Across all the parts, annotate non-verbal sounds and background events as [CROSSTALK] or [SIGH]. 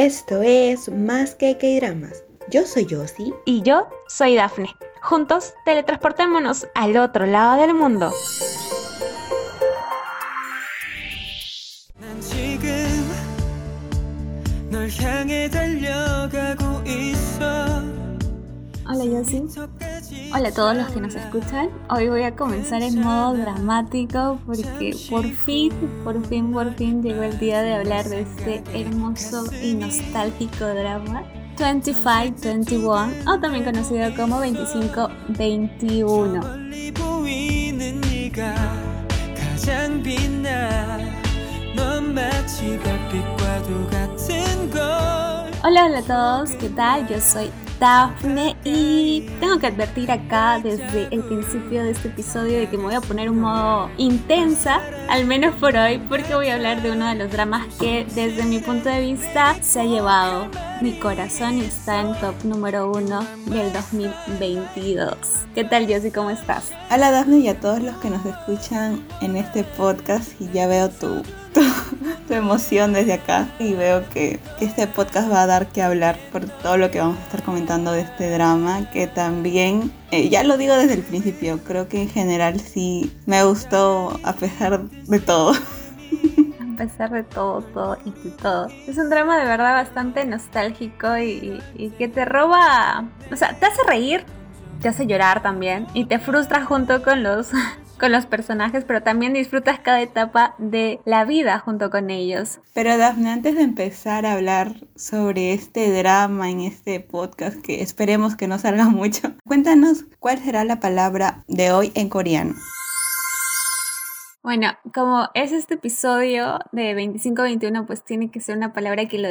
Esto es Más que K-Dramas. Yo soy Yossi. Y yo soy Dafne. Juntos teletransportémonos al otro lado del mundo. Hola Yossi. Hola a todos los que nos escuchan. Hoy voy a comenzar en modo dramático porque por fin, por fin, por fin llegó el día de hablar de este hermoso y nostálgico drama 2521 o también conocido como 2521. Hola, hola a todos, ¿qué tal? Yo soy Daphne y tengo que advertir acá desde el principio de este episodio de que me voy a poner un modo intensa, al menos por hoy, porque voy a hablar de uno de los dramas que desde mi punto de vista se ha llevado mi corazón y está en top número uno del 2022. ¿Qué tal Josie? ¿Cómo estás? Hola Daphne y a todos los que nos escuchan en este podcast y ya veo tu [LAUGHS] tu, emoción desde acá y veo que, este podcast va a dar que hablar por todo lo que vamos a estar comentando de este drama, que también, eh, ya lo digo desde el principio, creo que en general sí me gustó a pesar de todo. [LAUGHS] A pesar de todo, todo y de todo. Es un drama de verdad bastante nostálgico y, y que te roba, o sea, te hace reír, te hace llorar también y te frustra junto con los con los personajes, pero también disfrutas cada etapa de la vida junto con ellos. Pero Daphne, antes de empezar a hablar sobre este drama en este podcast, que esperemos que no salga [LAUGHS] mucho, cuéntanos cuál será la palabra de hoy en coreano. Bueno, como es este episodio de 25-21, pues tiene que ser una palabra que lo,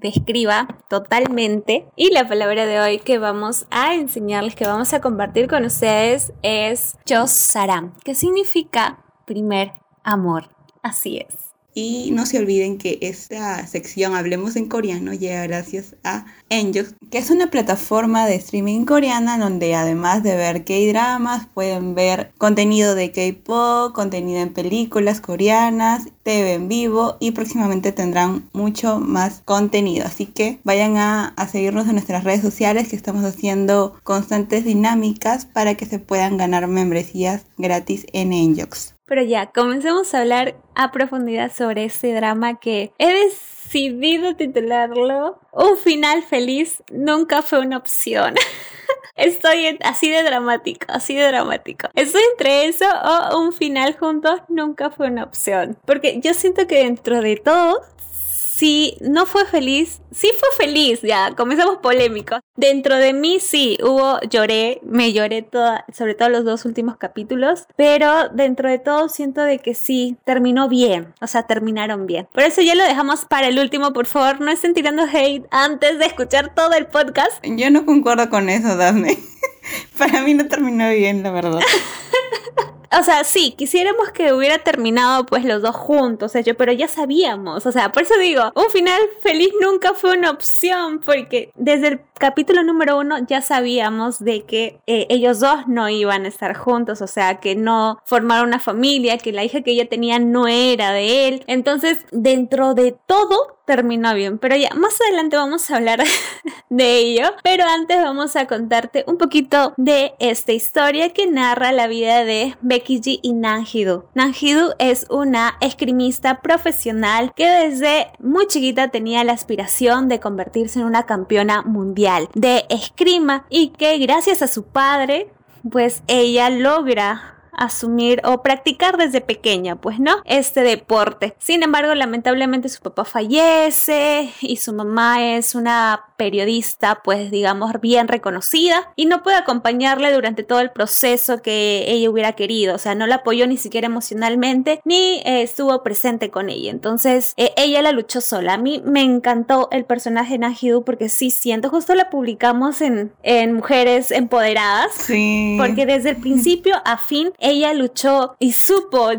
describa totalmente. Y la palabra de hoy que vamos a enseñarles, que vamos a compartir con ustedes es Chosaram, que significa primer amor. Así es. Y no se olviden que esta sección Hablemos en Coreano llega gracias a Enjox, que es una plataforma de streaming coreana donde además de ver K-dramas pueden ver contenido de K-pop, contenido en películas coreanas, TV en vivo y próximamente tendrán mucho más contenido. Así que vayan a, seguirnos en nuestras redes sociales que estamos haciendo constantes dinámicas para que se puedan ganar membresías gratis en Enjox. Pero ya, comencemos a hablar a profundidad sobre este drama que he decidido titularlo Un final feliz nunca fue una opción. [LAUGHS] Estoy así de dramático, así de dramático. Estoy entre eso o un final juntos nunca fue una opción. Porque yo siento que dentro de todo si no fue feliz, sí fue feliz, ya, comenzamos polémicos. Dentro de mí sí, hubo, lloré, me lloré toda, sobre todo los dos últimos capítulos, pero dentro de todo siento de que sí, terminó bien, o sea, terminaron bien. Por eso ya lo dejamos para el último, por favor, no estén tirando hate antes de escuchar todo el podcast. Yo no concuerdo con eso, Daphne. [LAUGHS] para mí no terminó bien, la verdad. [LAUGHS] o sea, sí, quisiéramos que hubiera terminado pues los dos juntos, pero ya sabíamos, o sea, por eso digo, un final feliz nunca fue una opción, porque desde el capítulo número uno ya sabíamos de que eh, ellos dos no iban a estar juntos, o sea, que no formaron una familia, que la hija que ella tenía no era de él. Entonces, dentro de todo, terminó bien. Pero ya, más adelante vamos a hablar [LAUGHS] de ello. Pero antes vamos a contarte un poquito de esta historia que narra la vida de Becky G y Nanjidu. Nanjidu es una esgrimista profesional que desde muy chiquita tenía la aspiración de convertirse en una campeona mundial de escrima y que gracias a su padre pues ella logra asumir o practicar desde pequeña, pues no, este deporte. Sin embargo, lamentablemente su papá fallece y su mamá es una periodista, pues digamos, bien reconocida y no puede acompañarle durante todo el proceso que ella hubiera querido, o sea, no la apoyó ni siquiera emocionalmente ni eh, estuvo presente con ella. Entonces, eh, ella la luchó sola. A mí me encantó el personaje Najidu porque sí siento, justo la publicamos en, en Mujeres Empoderadas, sí. porque desde el principio a fin ella luchó y supo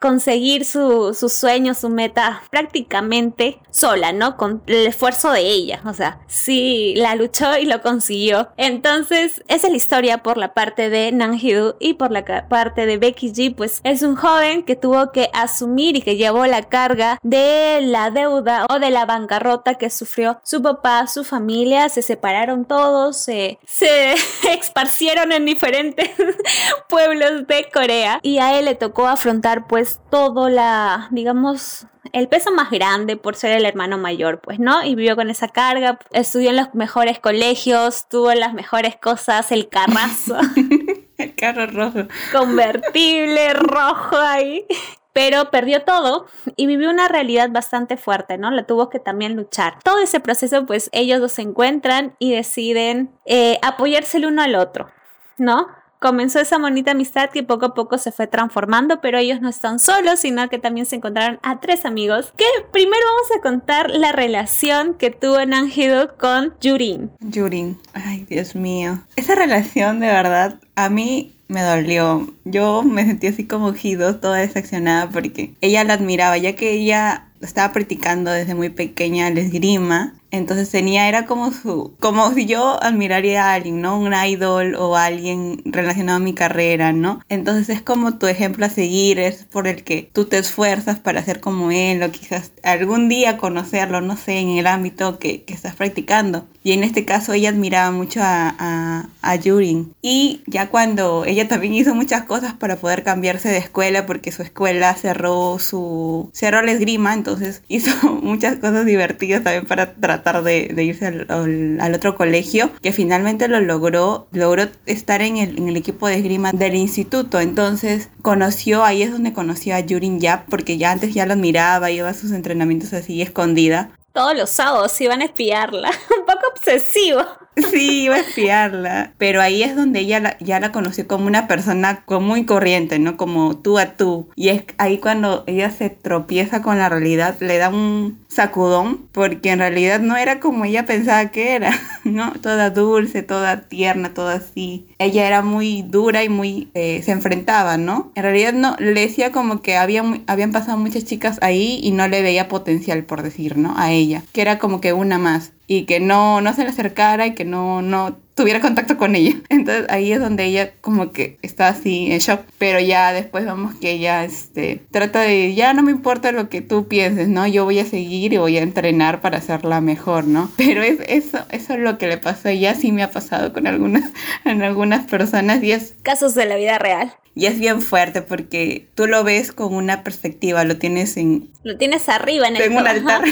conseguir su, su sueño, su meta prácticamente sola, ¿no? Con el esfuerzo de ella. O sea, sí, la luchó y lo consiguió. Entonces, esa es la historia por la parte de Nanjidu y por la parte de Becky G, pues es un joven que tuvo que asumir y que llevó la carga de la deuda o de la bancarrota que sufrió su papá, su familia, se separaron todos, se, se [LAUGHS] esparcieron en diferentes [LAUGHS] pueblos de Corea y a él le tocó afrontar pues todo la, digamos, el peso más grande por ser el hermano mayor, pues, ¿no? Y vivió con esa carga, estudió en los mejores colegios, tuvo las mejores cosas, el carrazo. [LAUGHS] el carro rojo. Convertible, rojo ahí pero perdió todo y vivió una realidad bastante fuerte, ¿no? La tuvo que también luchar. Todo ese proceso, pues ellos dos se encuentran y deciden eh, apoyarse el uno al otro, ¿no? Comenzó esa bonita amistad que poco a poco se fue transformando, pero ellos no están solos, sino que también se encontraron a tres amigos. Que primero vamos a contar la relación que tuvo Nanjido con Yurin. Yurin, ay Dios mío. Esa relación de verdad a mí me dolió. Yo me sentí así como Jido, toda decepcionada porque ella la admiraba, ya que ella estaba practicando desde muy pequeña el esgrima entonces tenía, era como su, como si yo admiraría a alguien, ¿no? Un idol o alguien relacionado a mi carrera, ¿no? Entonces es como tu ejemplo a seguir, es por el que tú te esfuerzas para ser como él o quizás algún día conocerlo, no sé, en el ámbito que, que estás practicando. Y en este caso ella admiraba mucho a, a, a Yurin. Y ya cuando también hizo muchas cosas para poder cambiarse de escuela porque su escuela cerró su, cerró la esgrima, entonces [LAUGHS] hizo muchas cosas divertidas también para tratar de, irse al, otro colegio, que finalmente lo logró, logró estar en el, en el equipo de esgrima del instituto. Entonces conoció, ahí es donde conoció a Yurin Yap, porque ya antes ya lo admiraba, iba a sus entrenamientos así escondida. Todos los sábados iban a espiarla, [LAUGHS] un poco obsesivo. Sí, iba a espiarla, pero ahí es donde ella ya la conoció como una persona común y corriente, ¿no? Como tú a tú. Y es ahí cuando ella se tropieza con la realidad, le da un sacudón, porque en realidad no era como ella pensaba que era, [LAUGHS] ¿no? Toda dulce, toda tierna, toda así. Ella era muy dura y muy... Eh, se enfrentaba, ¿no? En realidad no, le decía como que había, habían pasado muchas chicas ahí y no le veía potencial, por decir, ¿no? A ella, que era como que una más y que no, no se le acercara y que no, no tuviera contacto con ella. [LAUGHS] Entonces ahí es donde ella como que está así en shock, pero ya después vemos que ella este, trata de, ya no me importa lo que tú pienses, ¿no? Yo voy a seguir y voy a entrenar para hacerla mejor, ¿no? [LAUGHS] Pero es, eso, eso es lo que le pasó y ya sí me ha pasado con algunas, [LAUGHS] en algunas personas y es... Casos de la vida real. Y es bien fuerte porque tú lo ves con una perspectiva, lo tienes en... Lo tienes arriba en el... En un altar.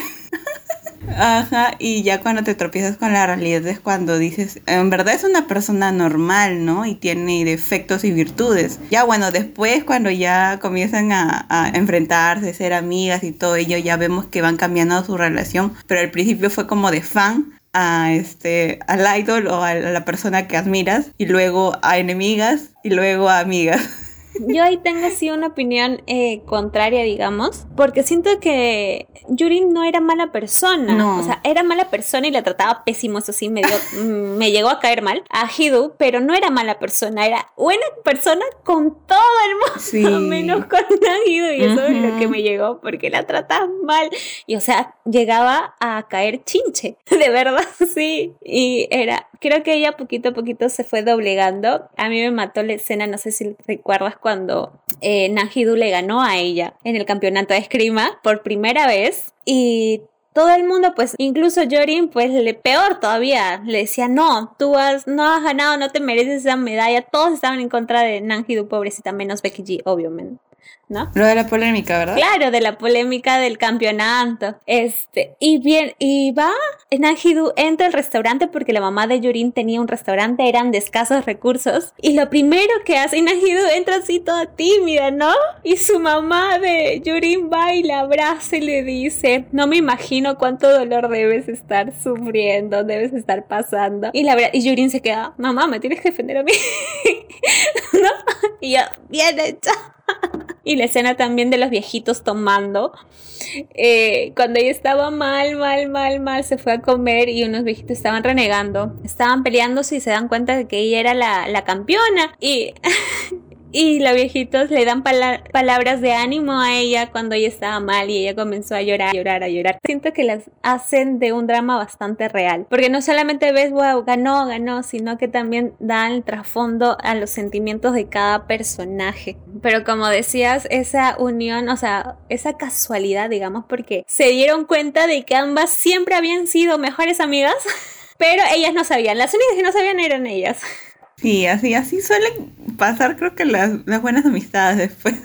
Ajá, y ya cuando te tropiezas con la realidad es cuando dices, en verdad es una persona normal, ¿no? Y tiene defectos y virtudes. Ya bueno, después cuando ya comienzan a, a enfrentarse, ser amigas y todo ello, ya vemos que van cambiando su relación, pero al principio fue como de fan a este al idol o a la persona que admiras y luego a enemigas y luego a amigas. [LAUGHS] Yo ahí tengo así una opinión eh, contraria, digamos, porque siento que Yuri no era mala persona. No. O sea, era mala persona y la trataba pésimo, eso sí, me, dio, mm, me llegó a caer mal a Hidu, pero no era mala persona, era buena persona con todo el mundo, [LAUGHS] menos con Hidu, y eso es lo que me llegó, porque la trataba mal. Y o sea, llegaba a caer chinche, [LAUGHS] de verdad, [LAUGHS] sí. Y era, creo que ella poquito a poquito se fue doblegando. A mí me mató la escena, no sé si recuerdas cuando eh, le ganó a ella en el campeonato de esgrima por primera vez y todo el mundo, pues incluso Jorin, pues le peor todavía, le decía, no, tú has, no has ganado, no te mereces esa medalla, todos estaban en contra de Nanjidu, pobrecita, menos Becky G, obviamente. ¿No? Lo de la polémica, ¿verdad? Claro, de la polémica del campeonato. Este, y bien, y va, Nanjidu entra al restaurante porque la mamá de Yurin tenía un restaurante, eran de escasos recursos. Y lo primero que hace Nanjidu entra así toda tímida, ¿no? Y su mamá de Yurin va y la abraza y le dice, no me imagino cuánto dolor debes estar sufriendo, debes estar pasando. Y, la, y Yurin se queda, mamá, me tienes que defender a mí. [LAUGHS] ¿No? Y yo, bien hecha. [LAUGHS] y la escena también de los viejitos tomando. Eh, cuando ella estaba mal, mal, mal, mal, se fue a comer y unos viejitos estaban renegando. Estaban peleándose y se dan cuenta de que ella era la, la campeona. Y [LAUGHS] y los viejitos le dan palabras de ánimo a ella cuando ella estaba mal y ella comenzó a llorar, a llorar, a llorar. Siento que las hacen de un drama bastante real, porque no solamente ves, wow, ganó, ganó, sino que también dan trasfondo a los sentimientos de cada personaje. Pero como decías, esa unión, o sea, esa casualidad, digamos, porque se dieron cuenta de que ambas siempre habían sido mejores amigas, [LAUGHS] pero ellas no sabían, las únicas que no sabían eran ellas. Sí, así, así suelen pasar creo que las, buenas amistades después. [LAUGHS]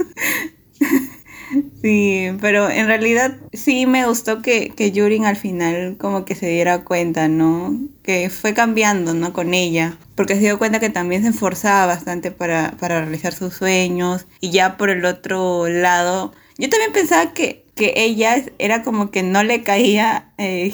Sí, pero en realidad sí me gustó que, que Yurin al final como que se diera cuenta, ¿no? Que fue cambiando, ¿no? Con ella, porque se dio cuenta que también se esforzaba bastante para, para realizar sus sueños y ya por el otro lado, yo también pensaba que que ella era como que no le caía eh,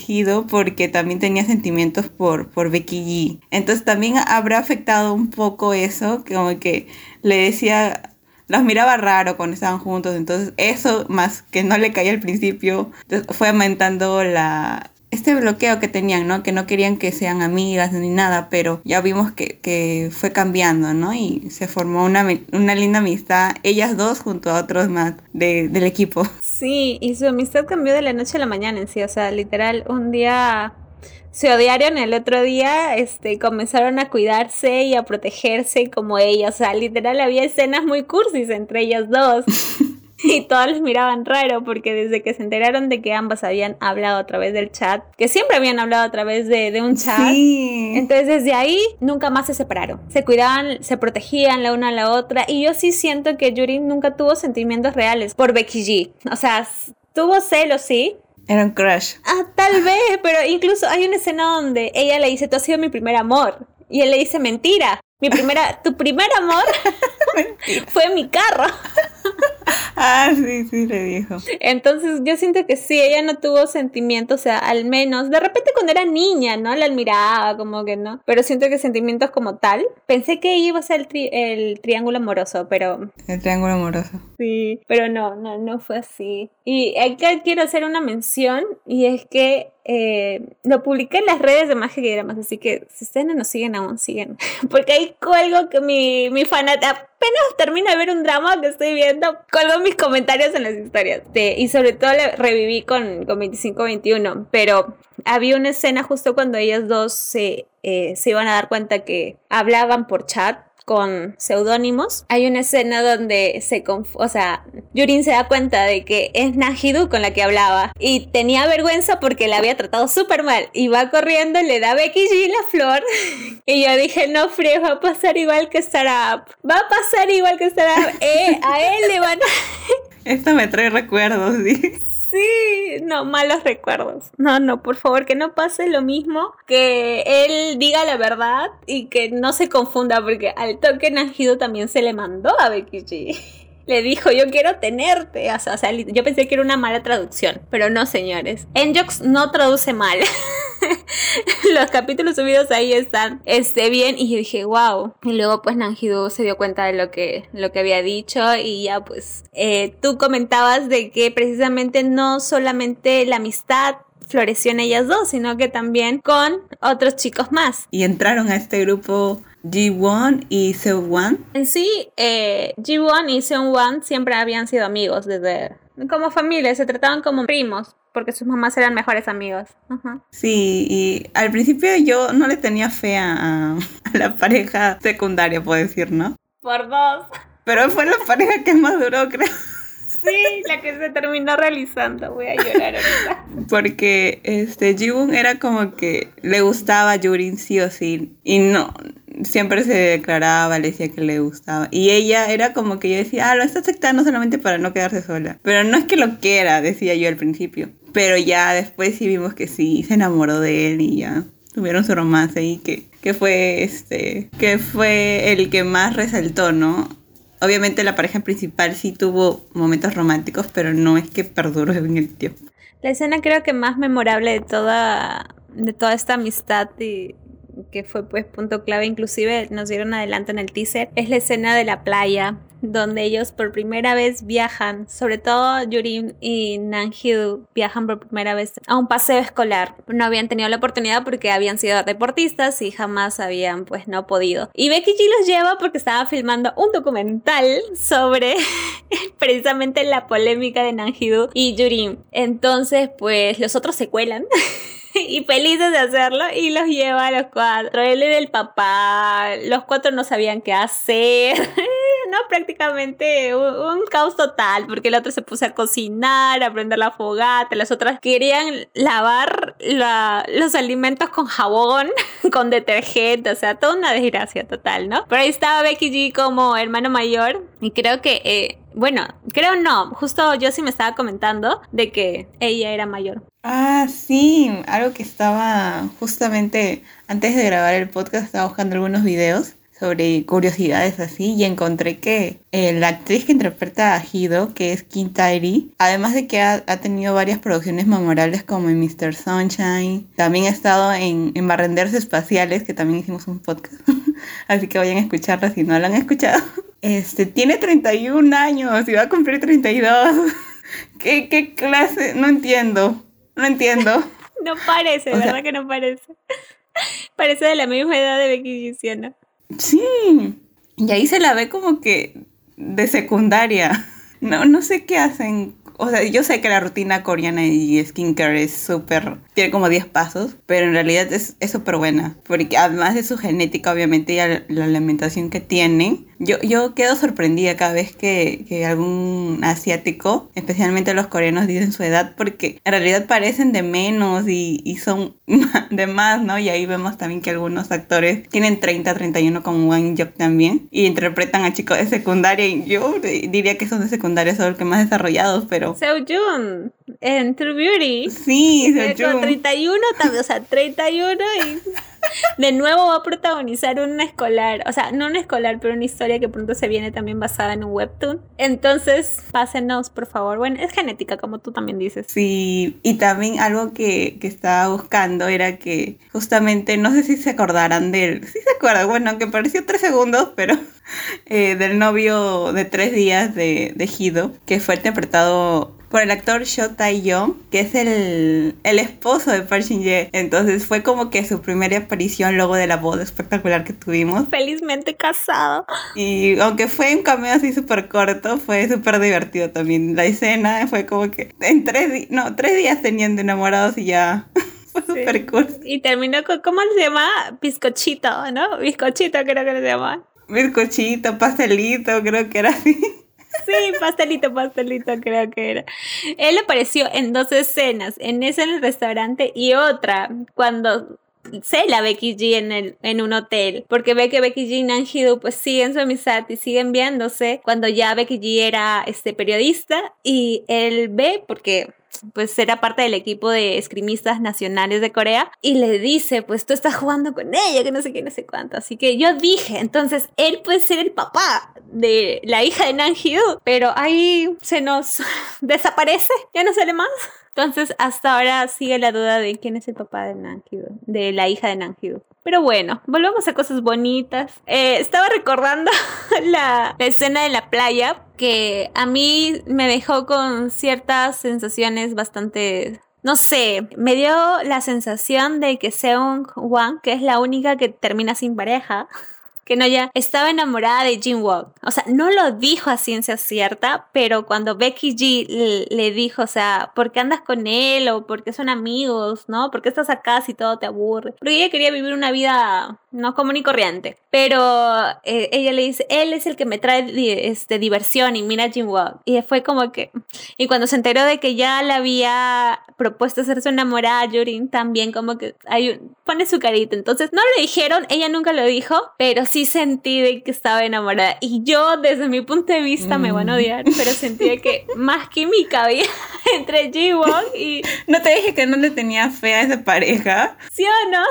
porque también tenía sentimientos por, por Becky G. Entonces también habrá afectado un poco eso, como que le decía, los miraba raro cuando estaban juntos, entonces eso más que no le caía al principio, fue aumentando la, este bloqueo que tenían, ¿no? Que no querían que sean amigas ni nada, pero ya vimos que, que fue cambiando, ¿no? Y se formó una, una, linda amistad, ellas dos junto a otros más de, del equipo. Sí, y su amistad cambió de la noche a la mañana en sí, o sea, literal, un día se odiaron, el otro día este, comenzaron a cuidarse y a protegerse como ellas, o sea, literal había escenas muy cursis entre ellas dos. [LAUGHS] [LAUGHS] y todos les miraban raro porque desde que se enteraron de que ambas habían hablado a través del chat, que siempre habían hablado a través de, un chat, entonces desde ahí nunca más se separaron. Se cuidaban, se protegían la una a la otra y yo sí siento que Yuri nunca tuvo sentimientos reales por Becky G. O sea, tuvo celos, sí, era un crush. Ah, tal vez, pero incluso hay una escena donde ella le dice, tú has sido mi primer amor. Y él le dice, mentira. Mi primera, tu primer amor [LAUGHS] fue mi carro. [LAUGHS] [LAUGHS] ah, sí, sí, le dijo. Entonces yo siento que sí, ella no tuvo sentimientos, o sea, al menos, de repente cuando era niña, ¿no? La admiraba, como que no. Pero siento que sentimientos como tal, pensé que iba a ser el, el triángulo amoroso, pero... El triángulo amoroso. Sí, pero no, no, no fue así. Y acá quiero hacer una mención, y es que eh, lo publiqué en las redes de Magia y Dramas, así que si ustedes no nos siguen aún, siguen. [LAUGHS] Porque ahí cuelgo que mi, mi fanat apenas termina de ver un drama que estoy viendo, colgo mis comentarios en las historias. y sobre todo reviví con, con 25-21, pero había una escena justo cuando ellas dos se, eh, se iban a dar cuenta que hablaban por chat con seudónimos. Hay una escena donde se o sea, Yurin se da cuenta de que es Nahidu con la que hablaba y tenía vergüenza porque la había tratado súper mal y va corriendo, le da Becky G la flor [LAUGHS] y yo dije, no, frío, va a pasar igual que Startup, va a pasar igual que Startup, eh, a él le van a... [LAUGHS] Esto me trae recuerdos, sí. Sí, no, malos recuerdos. No, no, por favor, que no pase lo mismo, que él diga la verdad y que no se confunda, porque al toque Najido también se le mandó a Becky G. [LAUGHS] Le dijo, yo quiero tenerte. Yo pensé que era una mala traducción, pero no, señores. Enjox no traduce mal. [LAUGHS] [LAUGHS] Los capítulos subidos ahí están este, bien y yo dije, wow. Y luego pues Nanjidu se dio cuenta de lo que, lo que había dicho y ya pues eh, tú comentabas de que precisamente no solamente la amistad floreció en ellas dos, sino que también con otros chicos más. Y entraron a este grupo Ji-won y Seung-wan. En sí, eh, Ji-won y Seung-wan siempre habían sido amigos desde como familia, se trataban como primos porque sus mamás eran mejores amigos. Sí, y al principio yo no le tenía fe a, la pareja secundaria, puedo decir, ¿no? Por dos. Pero fue la pareja que más duró, creo. Sí, la que se terminó realizando. Voy a llorar ahorita. Porque este Jibun era como que le gustaba a Yurin sí o sí. Y no, siempre se declaraba, le decía que le gustaba. Y ella era como que yo decía, ah, lo está aceptando solamente para no quedarse sola. Pero no es que lo quiera, decía yo al principio. Pero ya después sí vimos que sí, se enamoró de él y ya tuvieron su romance y que, que fue este, que fue el que más resaltó, ¿no? Obviamente la pareja principal sí tuvo momentos románticos, pero no es que perduró en el tiempo. La escena creo que más memorable de toda, de toda esta amistad y que fue pues punto clave, inclusive nos dieron adelante en el teaser, es la escena de la playa donde ellos por primera vez viajan, sobre todo Yurim y Nanjidu viajan por primera vez a un paseo escolar. No habían tenido la oportunidad porque habían sido deportistas y jamás habían pues no podido. Y Becky G los lleva porque estaba filmando un documental sobre [LAUGHS] precisamente la polémica de Nanjidu y Yurim. Entonces pues los otros se cuelan. [LAUGHS] [LAUGHS] y felices de hacerlo y los lleva a los cuatro. Él era el papá, los cuatro no sabían qué hacer. [LAUGHS] no, prácticamente un, caos total, porque el otro se puso a cocinar, a prender la fogata, las otras querían lavar los alimentos con jabón, [LAUGHS] con detergente, o sea, toda una desgracia total, ¿no? Pero ahí estaba Becky G como hermano mayor y creo que... Eh, bueno, creo no, justo yo sí me estaba comentando de que ella era mayor. Ah, sí, algo que estaba justamente antes de grabar el podcast, estaba buscando algunos videos sobre curiosidades así y encontré que eh, la actriz que interpreta a Hido, que es Kim Tairi, además de que ha, tenido varias producciones memorables como en Mr. Sunshine, también ha estado en, en Espaciales, que también hicimos un podcast, [LAUGHS] así que vayan a escucharla si no la han escuchado. [LAUGHS] Este, tiene 31 años y va a cumplir 32. [LAUGHS] ¿Qué, qué clase? No entiendo. No entiendo. [LAUGHS] no parece, ¿verdad que no parece? parece de la misma edad de Becky G, Sí. Y ahí se la ve como que de secundaria. No, no sé qué hacen o sea, yo sé que la rutina coreana y skincare es súper, tiene como 10 pasos, pero en realidad es súper buena, porque además de su genética, obviamente, y la alimentación que tienen, yo, yo quedo sorprendida cada vez que, que, algún asiático, especialmente los coreanos, dicen su edad, porque en realidad parecen de menos y, y son [LAUGHS] de más, ¿no? Y ahí vemos también que algunos actores tienen 30, 31 como Wang Job también, y interpretan a chicos de secundaria, y yo diría que son de secundaria, son los que más desarrollados, pero... Seojun en True Beauty. Sí, Seojun. 31 también, o sea, 31 y [LAUGHS] de nuevo va a protagonizar un escolar, o sea, no un escolar, pero una historia que pronto se viene también basada en un webtoon. Entonces, pásenos, por favor. Bueno, es genética, como tú también dices. Sí, y también algo que, que estaba buscando era que justamente, no sé si se acordarán de él, sí se acuerdan, bueno, que pareció tres segundos, pero eh, del novio de tres días de, de Hido, que fue interpretado por el actor Sho Tae-young, que es el, el, esposo de Park Shin-ye. Entonces fue como que su primera aparición luego de la boda espectacular que tuvimos. Felizmente casado. Y aunque fue un cameo así súper corto, fue súper divertido también. La escena fue como que en tres, no, tres días tenían de enamorados y ya... [LAUGHS] fue súper cool. Y terminó con, ¿cómo se llama? Bizcochito, ¿no? Bizcochito creo que se llama. Bizcochito, pastelito, creo que era así. Sí, pastelito, pastelito creo que era. Él apareció en dos escenas, en esa en el restaurante y otra cuando se la Becky G en, el, en un hotel, porque ve que Becky G y Nanjidu pues siguen su amistad y siguen viéndose cuando ya Becky G era este periodista y él ve porque pues era parte del equipo de escrimistas nacionales de Corea y le dice, pues tú estás jugando con ella, que no sé qué, no sé cuánto. Así que yo dije, entonces él puede ser el papá de la hija de Nan pero ahí se nos [LAUGHS] desaparece, ya no sale más. Entonces, hasta ahora sigue la duda de quién es el papá de Nanjido, de la hija de Nanjido. Pero bueno, volvemos a cosas bonitas. Eh, estaba recordando [LAUGHS] la, escena de la playa que a mí me dejó con ciertas sensaciones bastante no sé, me dio la sensación de que Seung Wan, que es la única que termina sin pareja, [LAUGHS] que no ya estaba enamorada de Jim Wong. O sea, no lo dijo a ciencia cierta, pero cuando Becky G le, dijo, o sea, ¿por qué andas con él? O ¿por qué son amigos? ¿No? ¿Por qué estás acá si todo te aburre? Porque ella quería vivir una vida no común y corriente. Pero eh, ella le dice, él es el que me trae este, diversión y mira a Jim Wong. Y fue como que... Y cuando se enteró de que ya le había propuesto ser su enamorada Yurin, también como que hay, pone su carita. Entonces, no lo dijeron, ella nunca lo dijo, pero sí sentí de que estaba enamorada. Y yo, desde mi punto de vista, me van a mm. odiar, pero sentí que [LAUGHS] más química había [LAUGHS] entre Ji-Won y... ¿No te dije que no le tenía fe a esa pareja? ¿Sí o no?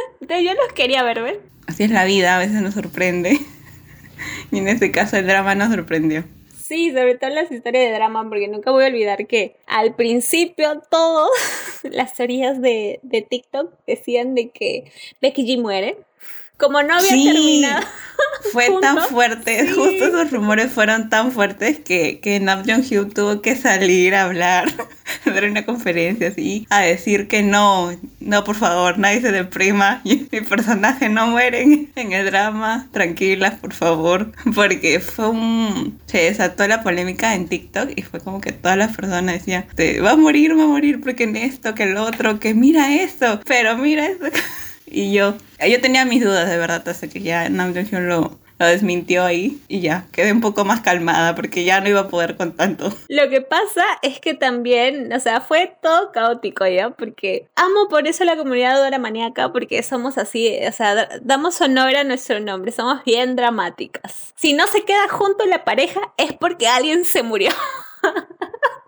[LAUGHS] Yo los quería ver, ¿ves? Así es la vida, a veces nos sorprende. [LAUGHS] Y en este caso el drama nos sorprendió. Sí, sobre todo las historias de drama, porque nunca voy a olvidar que al principio todas [LAUGHS] las teorías de, de TikTok decían de que Becky G muere. Como no había terminado. [LAUGHS] Fue tan fuerte, justo esos rumores fueron tan fuertes que, que Nam Jong tuvo que salir a hablar, [LAUGHS] a dar una conferencia así, a decir que no, no, por favor, nadie se deprima, [LAUGHS] mi personaje no muere en el drama, tranquilas, por favor, porque fue un... se desató la polémica en TikTok y fue como que todas las personas decían, va a morir, va a morir, porque en esto, que el otro, que mira esto, pero mira esto. Y yo, yo tenía mis dudas de verdad hasta que ya Nam Jong lo, lo desmintió ahí y ya quedé un poco más calmada porque ya no iba a poder con tanto. Lo que pasa es que también, o sea, fue todo caótico ya, porque amo por eso la comunidad Dora Maníaca, porque somos así, o sea, damos honor a nuestro nombre, somos bien dramáticas. Si no se queda junto la pareja es porque alguien se murió. [LAUGHS]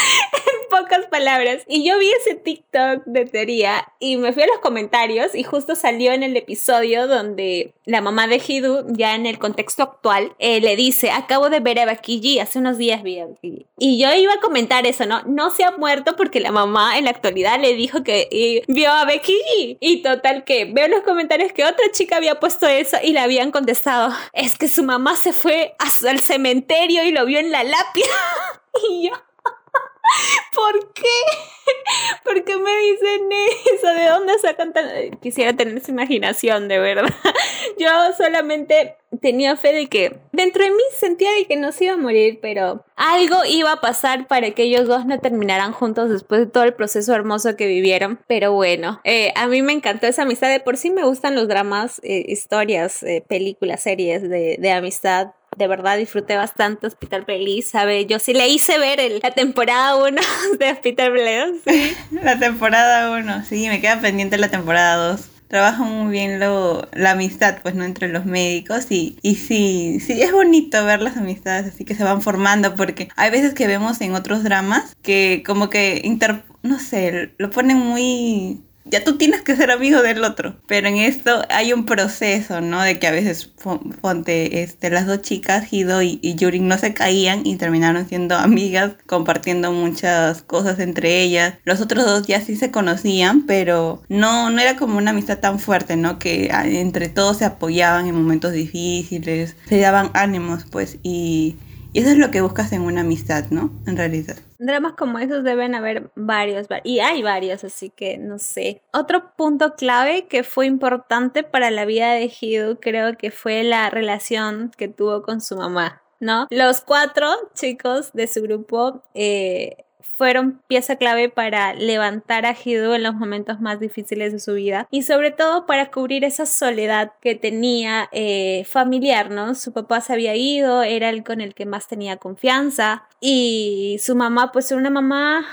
[LAUGHS] en pocas palabras. Y yo vi ese TikTok de teoría y me fui a los comentarios y justo salió en el episodio donde la mamá de Hidu, ya en el contexto actual, eh, le dice, acabo de ver a Becky hace unos días vi a Becky Y yo iba a comentar eso, ¿no? No se ha muerto porque la mamá en la actualidad le dijo que vio a Becky Y total que veo en los comentarios que otra chica había puesto eso y le habían contestado, es que su mamá se fue al cementerio y lo vio en la lápida. [LAUGHS] y yo... ¿Por qué? ¿Por qué me dicen eso? ¿De dónde sacan tan.? Quisiera tener esa imaginación, de verdad. Yo solamente tenía fe de que dentro de mí sentía de que no iba a morir, pero algo iba a pasar para que ellos dos no terminaran juntos después de todo el proceso hermoso que vivieron. Pero bueno, eh, a mí me encantó esa amistad. De por sí me gustan los dramas, eh, historias, eh, películas, series de, de amistad de verdad disfruté bastante Hospital Playlist, ¿sabe? Yo sí le hice ver la temporada 1 [LAUGHS] de Hospital Playlist, sí. [LAUGHS] la temporada 1, sí, me queda pendiente la temporada 2 trabaja muy bien lo, la amistad, pues, ¿no? Entre los médicos y, y sí, sí, es bonito ver las amistades así que se van formando porque hay veces que vemos en otros dramas que como que inter, no sé, lo ponen muy ya tú tienes que ser amigo del otro. Pero en esto hay un proceso, ¿no? De que a veces, ponte, este, las dos chicas, Hido y, y no se caían y terminaron siendo amigas, compartiendo muchas cosas entre ellas. Los otros dos ya sí se conocían, pero no, no era como una amistad tan fuerte, ¿no? Que ah, entre todos se apoyaban en momentos difíciles, se daban ánimos, pues, y y eso es lo que buscas en una amistad, ¿no? En realidad. Dramas como esos deben haber varios, y hay varios, así que no sé. Otro punto clave que fue importante para la vida de Hidu creo que fue la relación que tuvo con su mamá, ¿no? Los cuatro chicos de su grupo eh, fueron pieza clave para levantar a Hidu en los momentos más difíciles de su vida y sobre todo para cubrir esa soledad que tenía eh, familiar, ¿no? Su papá se había ido, era el con el que más tenía confianza y su mamá pues una mamá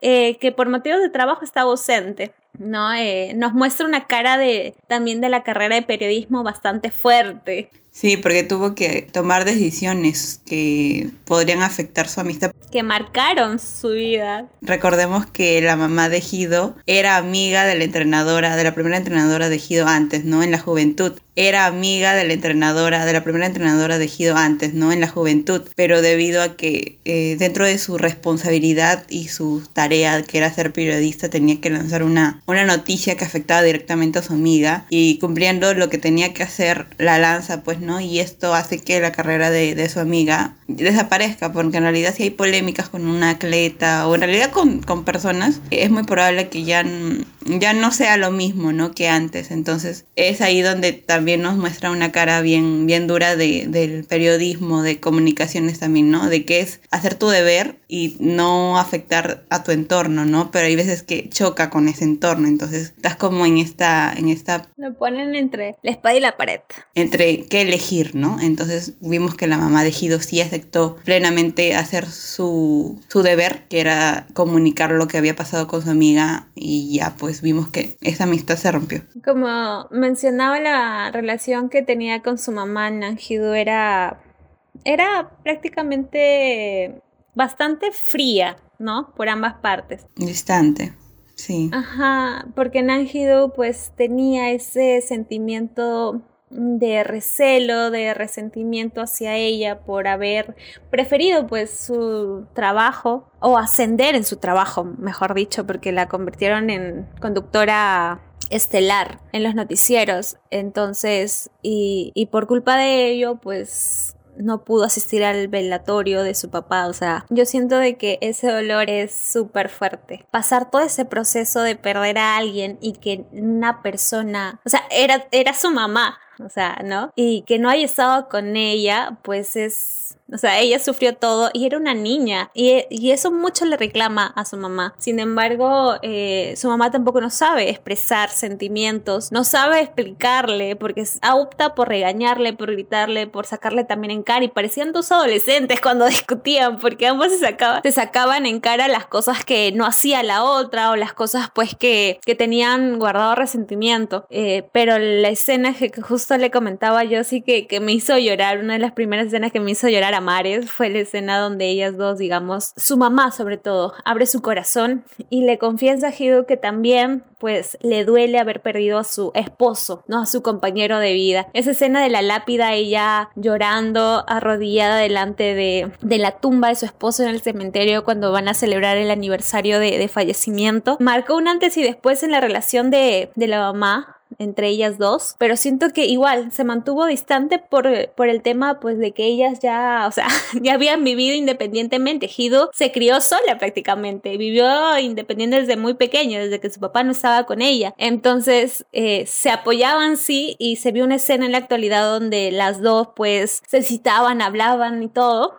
eh, que por motivos de trabajo estaba ausente. ¿no? Eh, nos muestra una cara de también de la carrera de periodismo bastante fuerte. Sí, porque tuvo que tomar decisiones que podrían afectar su amistad. Que marcaron su vida. Recordemos que la mamá de Gido era amiga de la entrenadora, de la primera entrenadora de Gido antes, ¿no? En la juventud era amiga de la entrenadora, de la primera entrenadora de Gido antes, ¿no? En la juventud, pero debido a que eh, dentro de su responsabilidad y su tarea, que era ser periodista, tenía que lanzar una, una noticia que afectaba directamente a su amiga y cumpliendo lo que tenía que hacer la lanza, pues, Y esto hace que la carrera de, de su amiga desaparezca, porque en realidad si hay polémicas con una atleta o en realidad con, con personas, es muy probable que ya, ya no sea lo mismo, ¿no? Que antes. Entonces es ahí donde también también nos muestra una cara bien, bien dura de, del periodismo, de comunicaciones también, ¿no? De que es hacer tu deber y no afectar a tu entorno, ¿no? Pero hay veces que choca con ese entorno, entonces estás como en esta... En esta Lo ponen entre la espada y la pared. Entre qué elegir, ¿no? Entonces vimos que la mamá de Gido sí aceptó plenamente hacer su, su deber, que era comunicar lo que había pasado con su amiga y ya pues vimos que esa amistad se rompió. Como mencionaba la relación que tenía con su mamá, Nanjidu, era, era prácticamente bastante fría, ¿no? Por ambas partes. Distante. Sí. Ajá, porque Nanjidu pues tenía ese sentimiento de recelo, de resentimiento hacia ella por haber preferido pues su trabajo o ascender en su trabajo, mejor dicho, porque la convirtieron en conductora estelar en los noticieros. Entonces, y, y por culpa de ello, pues no pudo asistir al velatorio de su papá. O sea, yo siento de que ese dolor es súper fuerte. Pasar todo ese proceso de perder a alguien y que una persona, o sea, era, era su mamá, o sea, ¿no? Y que no haya estado con ella, pues es o sea, ella sufrió todo y era una niña y, y eso mucho le reclama a su mamá. Sin embargo, eh, su mamá tampoco no sabe expresar sentimientos, no sabe explicarle porque opta por regañarle, por gritarle, por sacarle también en cara y parecían dos adolescentes cuando [LAUGHS] discutían porque ambos se, sacaban, se sacaban en cara las cosas que no hacía la otra o las cosas pues que, que tenían guardado resentimiento. Eh, pero la escena que justo le comentaba yo sí que, que me hizo llorar, una de las primeras escenas que me hizo llorar Mares fue la escena donde ellas dos, digamos, su mamá sobre todo, abre su corazón y le confiesa a Hido que también pues le duele haber perdido a su esposo, ¿no? A su compañero de vida. Esa escena de la lápida, ella llorando, arrodillada delante de, la tumba de su esposo en el cementerio cuando van a celebrar el aniversario de, de fallecimiento, marcó un antes y después en la relación de, de la mamá entre ellas dos, pero siento que igual se mantuvo distante por, por el tema pues de que ellas ya, o sea, [LAUGHS] ya habían vivido independientemente. Hido se crió sola prácticamente, vivió independiente desde muy pequeño, desde que su papá no estaba con ella. Entonces eh, se apoyaban sí y se vio una escena en la actualidad donde las dos pues se citaban, hablaban y todo.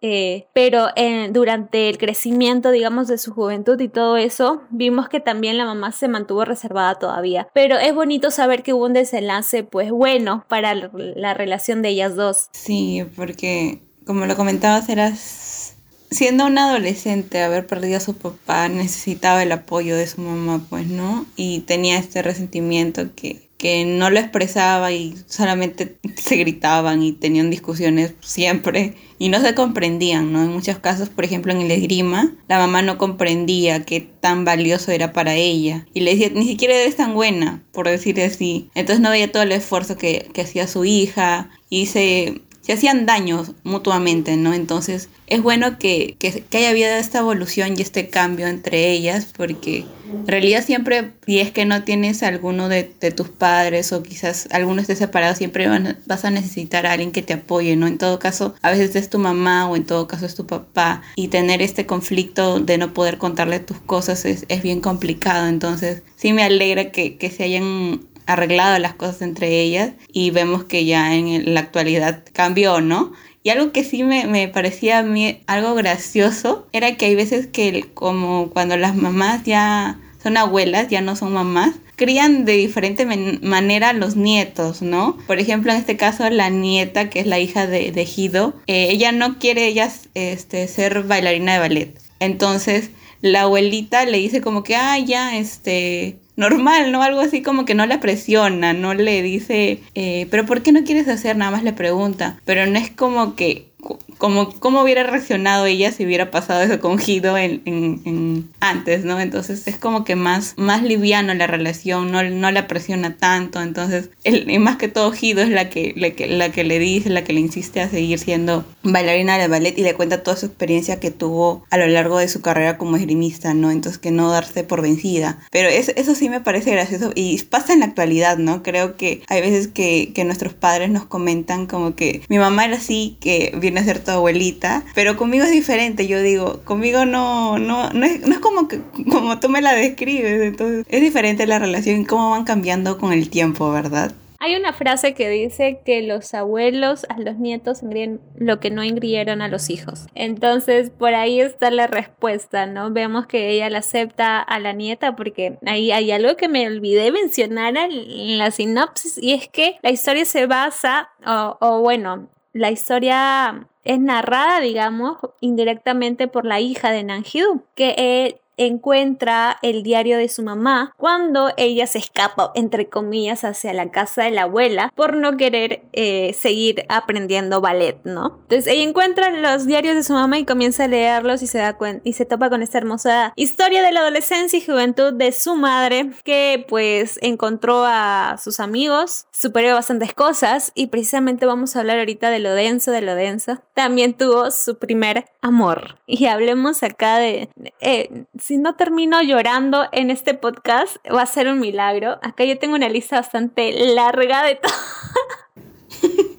Eh, pero eh, durante el crecimiento, digamos, de su juventud y todo eso, vimos que también la mamá se mantuvo reservada todavía. Pero es bonito saber que hubo un desenlace, pues bueno, para la relación de ellas dos. Sí, porque como lo comentabas, eras siendo una adolescente, haber perdido a su papá, necesitaba el apoyo de su mamá, pues, ¿no? Y tenía este resentimiento que que no lo expresaba y solamente se gritaban y tenían discusiones siempre y no se comprendían, ¿no? En muchos casos, por ejemplo, en el esgrima, la mamá no comprendía qué tan valioso era para ella y le decía, ni siquiera eres tan buena, por decir así. Entonces no veía todo el esfuerzo que, que hacía su hija y se, se hacían daños mutuamente, ¿no? Entonces es bueno que, que, que, haya habido esta evolución y este cambio entre ellas, porque en realidad siempre, si es que no tienes alguno de, de tus padres o quizás alguno esté separado, siempre van, vas a necesitar a alguien que te apoye, ¿no? En todo caso, a veces es tu mamá o en todo caso es tu papá y tener este conflicto de no poder contarle tus cosas es, es bien complicado, entonces sí me alegra que, que se hayan arreglado las cosas entre ellas y vemos que ya en la actualidad cambió, ¿no? Y algo que sí me, me, parecía a mí algo gracioso era que hay veces que como cuando las mamás ya son abuelas, ya no son mamás, crían de diferente manera a los nietos, ¿no? Por ejemplo, en este caso, la nieta, que es la hija de, de Hido, eh, ella no quiere ella, este, ser bailarina de ballet. Entonces, la abuelita le dice como que, ah, ya, este, normal, ¿no? Algo así como que no la presiona, no le dice, eh, pero ¿por qué no quieres hacer? Nada más le pregunta, pero no es como que como cómo hubiera reaccionado ella si hubiera pasado eso con Hido en, en, antes, ¿no? Entonces es como que más, más liviano la relación, no, no la presiona tanto, entonces el, y más que todo Hido es la que, la que, la que le dice, la que le insiste a seguir siendo bailarina de ballet y le cuenta toda su experiencia que tuvo a lo largo de su carrera como esgrimista, ¿no? Entonces que no darse por vencida. Pero eso, eso sí me parece gracioso y pasa en la actualidad, ¿no? Creo que hay veces que, que nuestros padres nos comentan como que mi mamá era así, que viene a ser tu abuelita, pero conmigo es diferente, yo digo, conmigo no, no, no es, no es como que como tú me la describes, entonces es diferente la relación y cómo van cambiando con el tiempo, ¿verdad? Hay una frase que dice que los abuelos a los nietos engríen lo que no ingrieron a los hijos. Entonces, por ahí está la respuesta, ¿no? Vemos que ella la acepta a la nieta porque ahí hay algo que me olvidé mencionar en la sinopsis y es que la historia se basa, o, o bueno, la historia es narrada, digamos, indirectamente por la hija de Nanjidu, que encuentra el diario de su mamá cuando ella se escapa, entre comillas, hacia la casa de la abuela por no querer eh, seguir aprendiendo ballet, ¿no? Entonces ella encuentra los diarios de su mamá y comienza a leerlos y se da y se topa con esta hermosa historia de la adolescencia y juventud de su madre que pues encontró a sus amigos, superó bastantes cosas y precisamente vamos a hablar ahorita de lo denso, de lo denso. También tuvo su primer amor y hablemos acá de... Eh, si no termino llorando en este podcast, va a ser un milagro. Acá yo tengo una lista bastante larga de todo.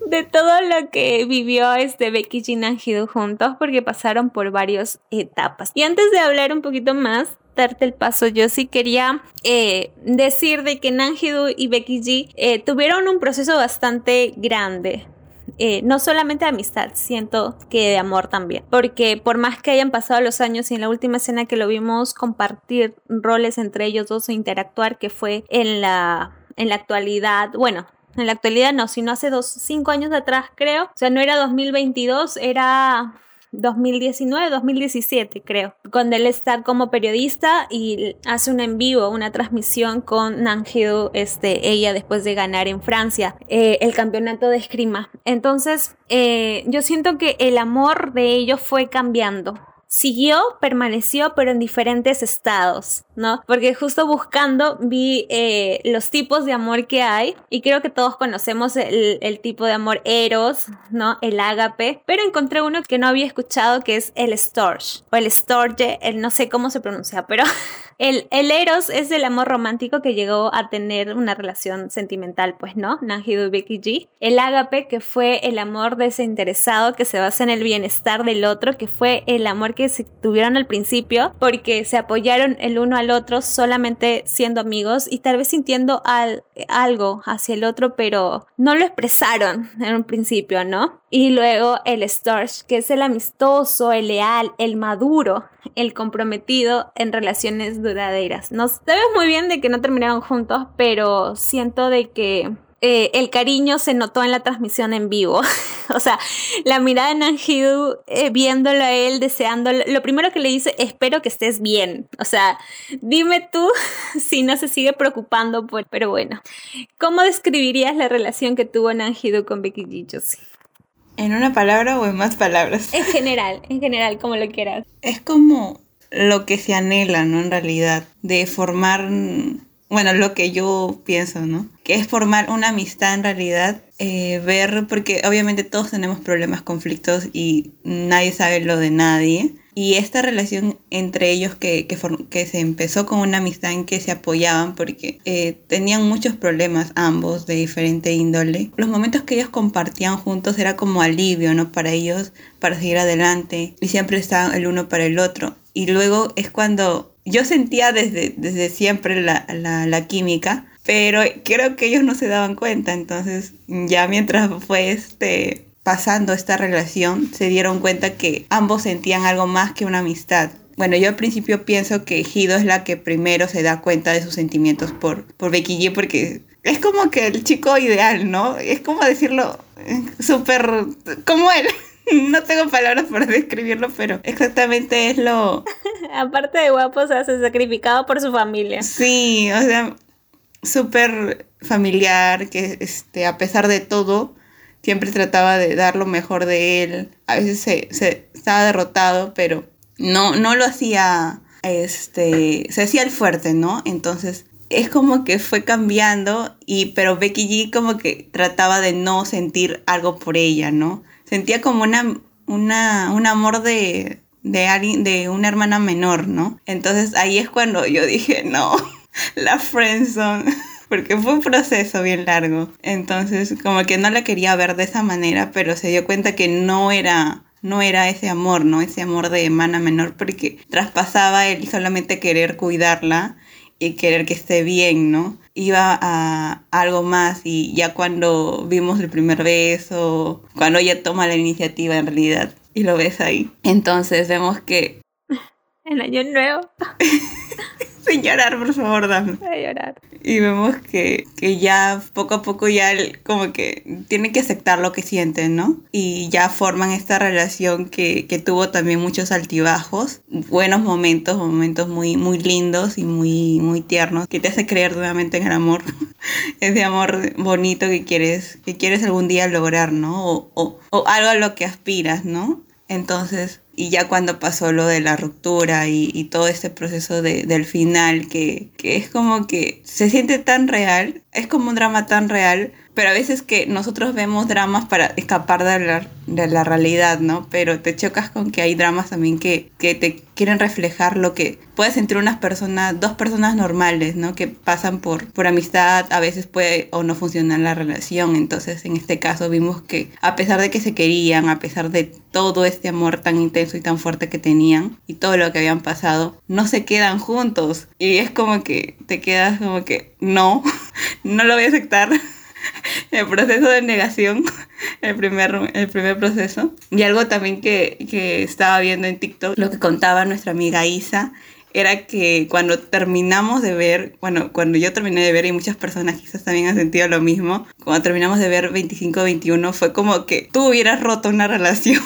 [LAUGHS] de todo lo que vivió este Becky y Nanjidu juntos porque pasaron por varias etapas. Y antes de hablar un poquito más, darte el paso, yo sí quería eh, decir de que Nanjidu y Becky G eh, tuvieron un proceso bastante grande. Eh, no solamente de amistad, siento que de amor también. Porque por más que hayan pasado los años y en la última escena que lo vimos compartir roles entre ellos dos e interactuar, que fue en la, en la actualidad, bueno, en la actualidad no, sino hace dos, cinco años atrás creo. O sea, no era 2022, era 2019, 2017 creo, cuando él está como periodista y hace un en vivo, una transmisión con Nangido, este, ella después de ganar en Francia eh, el campeonato de esgrima. Entonces, eh, yo siento que el amor de ellos fue cambiando siguió, permaneció, pero en diferentes estados, ¿no? Porque justo buscando vi eh, los tipos de amor que hay y creo que todos conocemos el, tipo de amor eros, ¿no? El ágape, pero encontré uno que no había escuchado que es el storge o el storge, el no sé cómo se pronuncia, pero [LAUGHS] el, el eros es el amor romántico que llegó a tener una relación sentimental, pues, ¿no? Nanjidu Becky G. El ágape que fue el amor desinteresado que se basa en el bienestar del otro, que fue el amor que se tuvieron al principio porque se apoyaron el uno al otro solamente siendo amigos y tal vez sintiendo algo hacia el otro, pero no lo expresaron en un principio, ¿no? Y luego el Starch, que es el amistoso, el leal, el maduro, el comprometido en relaciones duraderas. Nos sabemos muy bien de que no terminaron juntos, pero siento de que eh, el cariño se notó en la transmisión en vivo. [LAUGHS] o sea, la mirada de Nanjidu eh, viéndolo a él, deseándolo. Lo primero que le dice, espero que estés bien. O sea, dime tú [LAUGHS] si no se sigue preocupando por... Pero bueno, ¿cómo describirías la relación que tuvo Nanjidu con Becky G. ¿En una palabra o en más palabras? En general, en general, como lo quieras. Es como lo que se anhela, ¿no? En realidad, de formar bueno, lo que yo pienso, ¿no? Que es formar una amistad en realidad, eh, ver, porque obviamente todos tenemos problemas, conflictos y nadie sabe lo de nadie. Y esta relación entre ellos que, que, se empezó con una amistad en que se apoyaban porque eh, tenían muchos problemas ambos de diferente índole. Los momentos que ellos compartían juntos era como alivio, ¿no? Para ellos, para seguir adelante. Y siempre estaban el uno para el otro. Y luego es cuando yo sentía desde, desde siempre la, la, química, pero creo que ellos no se daban cuenta, entonces ya mientras fue este, pasando esta relación, se dieron cuenta que ambos sentían algo más que una amistad. Bueno, yo al principio pienso que Hido es la que primero se da cuenta de sus sentimientos por, por Becky G porque es como que el chico ideal, ¿no? Es como decirlo eh, súper como él. [LAUGHS] no tengo palabras para describirlo, pero exactamente es lo... [LAUGHS] Aparte de guapo, se hace sacrificado por su familia. Sí, o sea, súper familiar, que este, a pesar de todo, siempre trataba de dar lo mejor de él. A veces se, se estaba derrotado, pero no, no lo hacía, este, se hacía el fuerte, ¿no? Entonces es como que fue cambiando y pero Becky G como que trataba de no sentir algo por ella, ¿no? sentía como una, una, un amor de, de, alguien, de una hermana menor, ¿no? Entonces ahí es cuando yo dije, no, [LAUGHS] la friendzone. Porque fue un proceso bien largo. Entonces, como que no la quería ver de esa manera, pero se dio cuenta que no era no era ese amor, ¿no? Ese amor de hermana menor, porque traspasaba el solamente querer cuidarla y querer que esté bien, ¿no? iba a algo más y ya cuando vimos el primer beso, cuando ella toma la iniciativa en realidad y lo ves ahí, entonces vemos que... El año nuevo. [LAUGHS] Sin llorar, por favor, dame. Voy a llorar. Y vemos que, que ya poco a poco ya él como que tiene que aceptar lo que siente, ¿no? Y ya forman esta relación que, que tuvo también muchos altibajos, buenos momentos, momentos muy, muy lindos y muy, muy tiernos, que te hace creer nuevamente en el amor. [LAUGHS] Ese amor bonito que quieres, que quieres algún día lograr, ¿no? O, o, o algo a lo que aspiras, ¿no? Entonces, y ya cuando pasó lo de la ruptura y, y todo este proceso de, del final, que, que es como que se siente tan real, es como un drama tan real, pero a veces que nosotros vemos dramas para escapar de la, de la realidad, ¿no? Pero te chocas con que hay dramas también que, que te quieren reflejar lo que puede sentir unas personas, dos personas normales, ¿no? Que pasan por, por amistad, a veces puede o no funcionar la relación. Entonces, en este caso vimos que a pesar de que se querían, a pesar de todo este amor tan intenso y tan fuerte que tenían y todo lo que habían pasado, no se quedan juntos. Y es como que te quedas como que, no, [LAUGHS] no lo voy a aceptar el proceso de negación, el primer, el primer proceso. Y algo también que, que estaba viendo en TikTok, lo que contaba nuestra amiga Isa, era que cuando terminamos de ver, bueno, cuando yo terminé de ver y muchas personas quizás también han sentido lo mismo, cuando terminamos de ver 25-21 fue como que tú hubieras roto una relación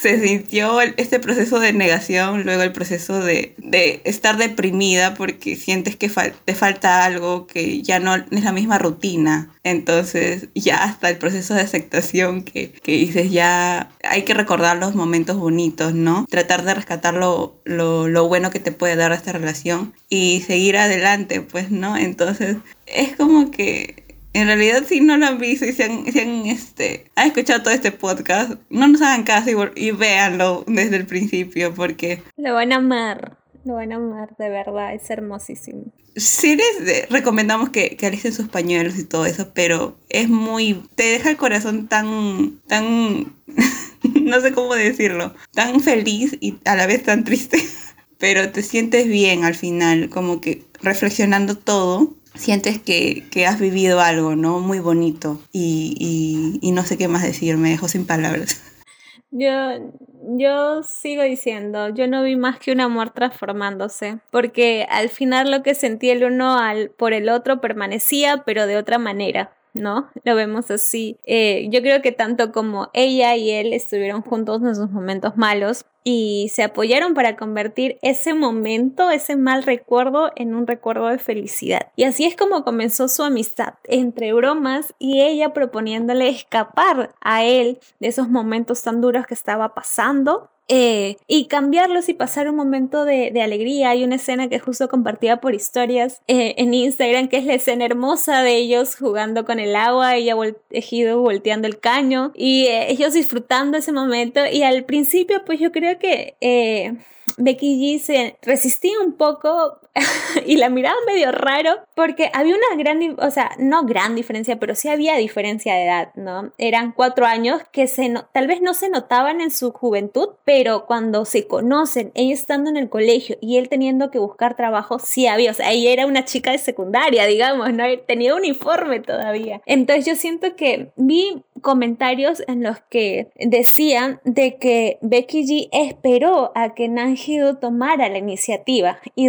se sintió este proceso de negación, luego el proceso de, de estar deprimida porque sientes que te falta algo, que ya no es la misma rutina. Entonces ya hasta el proceso de aceptación que, que dices ya hay que recordar los momentos bonitos, ¿no? Tratar de rescatar lo, lo, lo bueno que te puede dar esta relación y seguir adelante, pues, ¿no? Entonces es como que en realidad, si no lo han visto y si han, si han, este, han escuchado todo este podcast, no nos hagan caso y, y véanlo desde el principio porque... Lo van a amar, lo van a amar, de verdad, es hermosísimo. Sí les de- recomendamos que, que alisten sus pañuelos y todo eso, pero es muy... Te deja el corazón tan... tan... [LAUGHS] no sé cómo decirlo. Tan feliz y a la vez tan triste. [LAUGHS] Pero te sientes bien al final, como que reflexionando todo, sientes que, que has vivido algo, ¿no? Muy bonito. Y, y, y no sé qué más decir, me dejo sin palabras. [LAUGHS] Yo, yo sigo diciendo, yo no vi más que un amor transformándose, porque al final lo que sentí el uno al, por el otro permanecía, pero de otra manera. ¿No? Lo vemos así. Eh, yo creo que tanto como ella y él estuvieron juntos en sus momentos malos y se apoyaron para convertir ese momento, ese mal recuerdo, en un recuerdo de felicidad. Y así es como comenzó su amistad, entre bromas y ella proponiéndole escapar a él de esos momentos tan duros que estaba pasando eh, y cambiarlos y pasar un momento de, alegría. Hay una escena que justo compartía por historias eh, en Instagram, que es la escena hermosa de ellos jugando con el agua, ella vol tejido volteando el caño y eh, ellos disfrutando ese momento. Y al principio, pues yo creo que Becky G se resistía un poco [LAUGHS] y la miraba medio raro porque había una gran, o sea, no gran diferencia, pero sí había diferencia de edad, ¿no? Eran cuatro años que se no, tal vez no se notaban en su juventud, pero cuando se conocen, ella estando en el colegio y él teniendo que buscar trabajo, sí había, o sea, ella era una chica de secundaria, digamos, ¿no? Tenía uniforme todavía. Entonces yo siento que vi comentarios en los que decían de que Becky G esperó a que Nanjido tomara la iniciativa y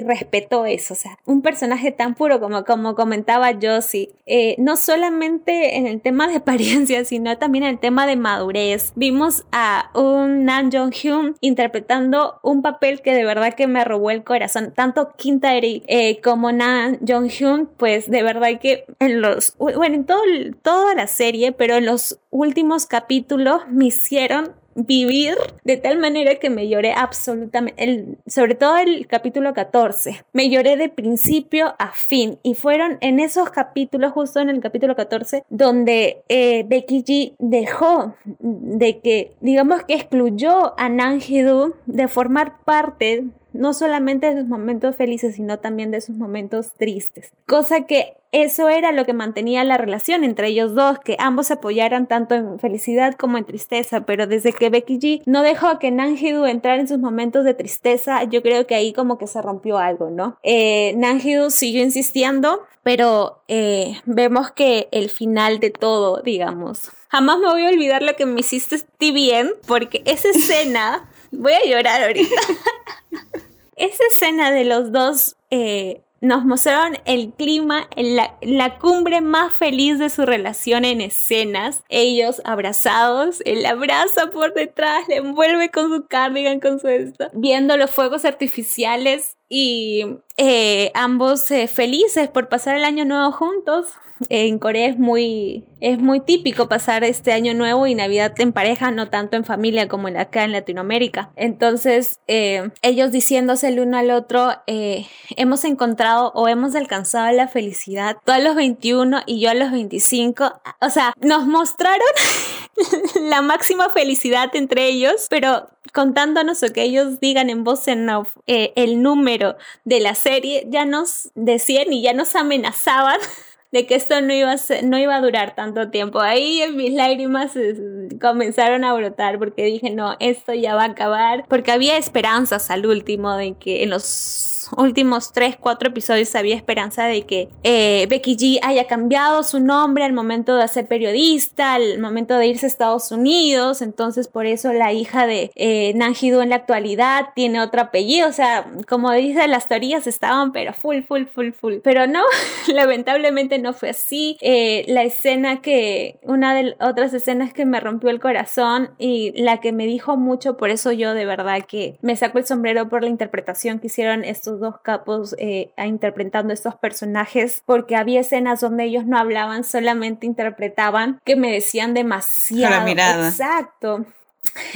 respetó eso, o sea, un personaje tan puro como, como comentaba Josie, eh, no solamente en el tema de [LAUGHS] apariencia, sino también en el tema de madurez. Vimos a un Nan Jong Hyun interpretando un papel que de verdad que me robó el corazón, tanto Kim Tae eh, como Nan Jong Hyun, pues de verdad que en los, bueno, en todo, toda la serie, pero en los últimos capítulos me hicieron vivir de tal manera que me lloré absolutamente, el, sobre todo el capítulo 14, me lloré de principio a fin. Y fueron en esos capítulos, justo en el capítulo 14, donde eh, Becky G dejó de que, digamos que excluyó a Nanjidu de formar parte no solamente de sus momentos felices, sino también de sus momentos tristes. Cosa que eso era lo que mantenía la relación entre ellos dos, que ambos se apoyaran tanto en felicidad como en tristeza, pero desde que Becky G no dejó que Nanjidu entrar en sus momentos de tristeza, yo creo que ahí como que se rompió algo, ¿no? Eh, Nanjidu siguió insistiendo, pero eh, vemos que el final de todo, digamos, jamás me voy a olvidar lo que me hiciste bien, porque esa escena, voy a llorar ahorita. [LAUGHS] Esa escena de los dos eh, nos mostraron el clima, la, la, cumbre más feliz de su relación en escenas. Ellos abrazados, él abraza por detrás, le envuelve con su cardigan, con su esto, viendo los fuegos artificiales y eh, ambos eh, felices por pasar el año nuevo juntos en Corea es muy, es muy típico pasar este año nuevo y Navidad en pareja, no tanto en familia como en acá en Latinoamérica. Entonces, eh, ellos diciéndose el uno al otro, eh, hemos encontrado o hemos alcanzado la felicidad, tú a los 21 y yo a los 25. O sea, nos mostraron [LAUGHS] [LAUGHS] la máxima felicidad entre ellos, pero contándonos o que ellos digan en voz en off eh, el número de la serie, ya nos decían y ya nos amenazaban [LAUGHS] de que esto no iba a, no iba a durar tanto tiempo. Ahí mis lágrimas eh, comenzaron a brotar porque dije, no, esto ya va a acabar, porque había esperanzas al último de que en los últimos 3, 4 episodios había esperanza de que eh, Becky G haya cambiado su nombre al momento de ser periodista, al momento de irse a Estados Unidos, entonces por eso la hija de eh, en la actualidad tiene otro apellido, o sea, como dice, las teorías estaban pero full, full, full, full, pero no, [LAUGHS] lamentablemente no fue así. Eh, la escena que, una de otras escenas que me rompió el corazón y la que me dijo mucho, por eso yo de verdad que me saco el sombrero por la interpretación que hicieron estos dos capos eh, interpretando estos personajes, porque había escenas donde ellos no hablaban, solamente interpretaban, que me decían demasiado. Exacto.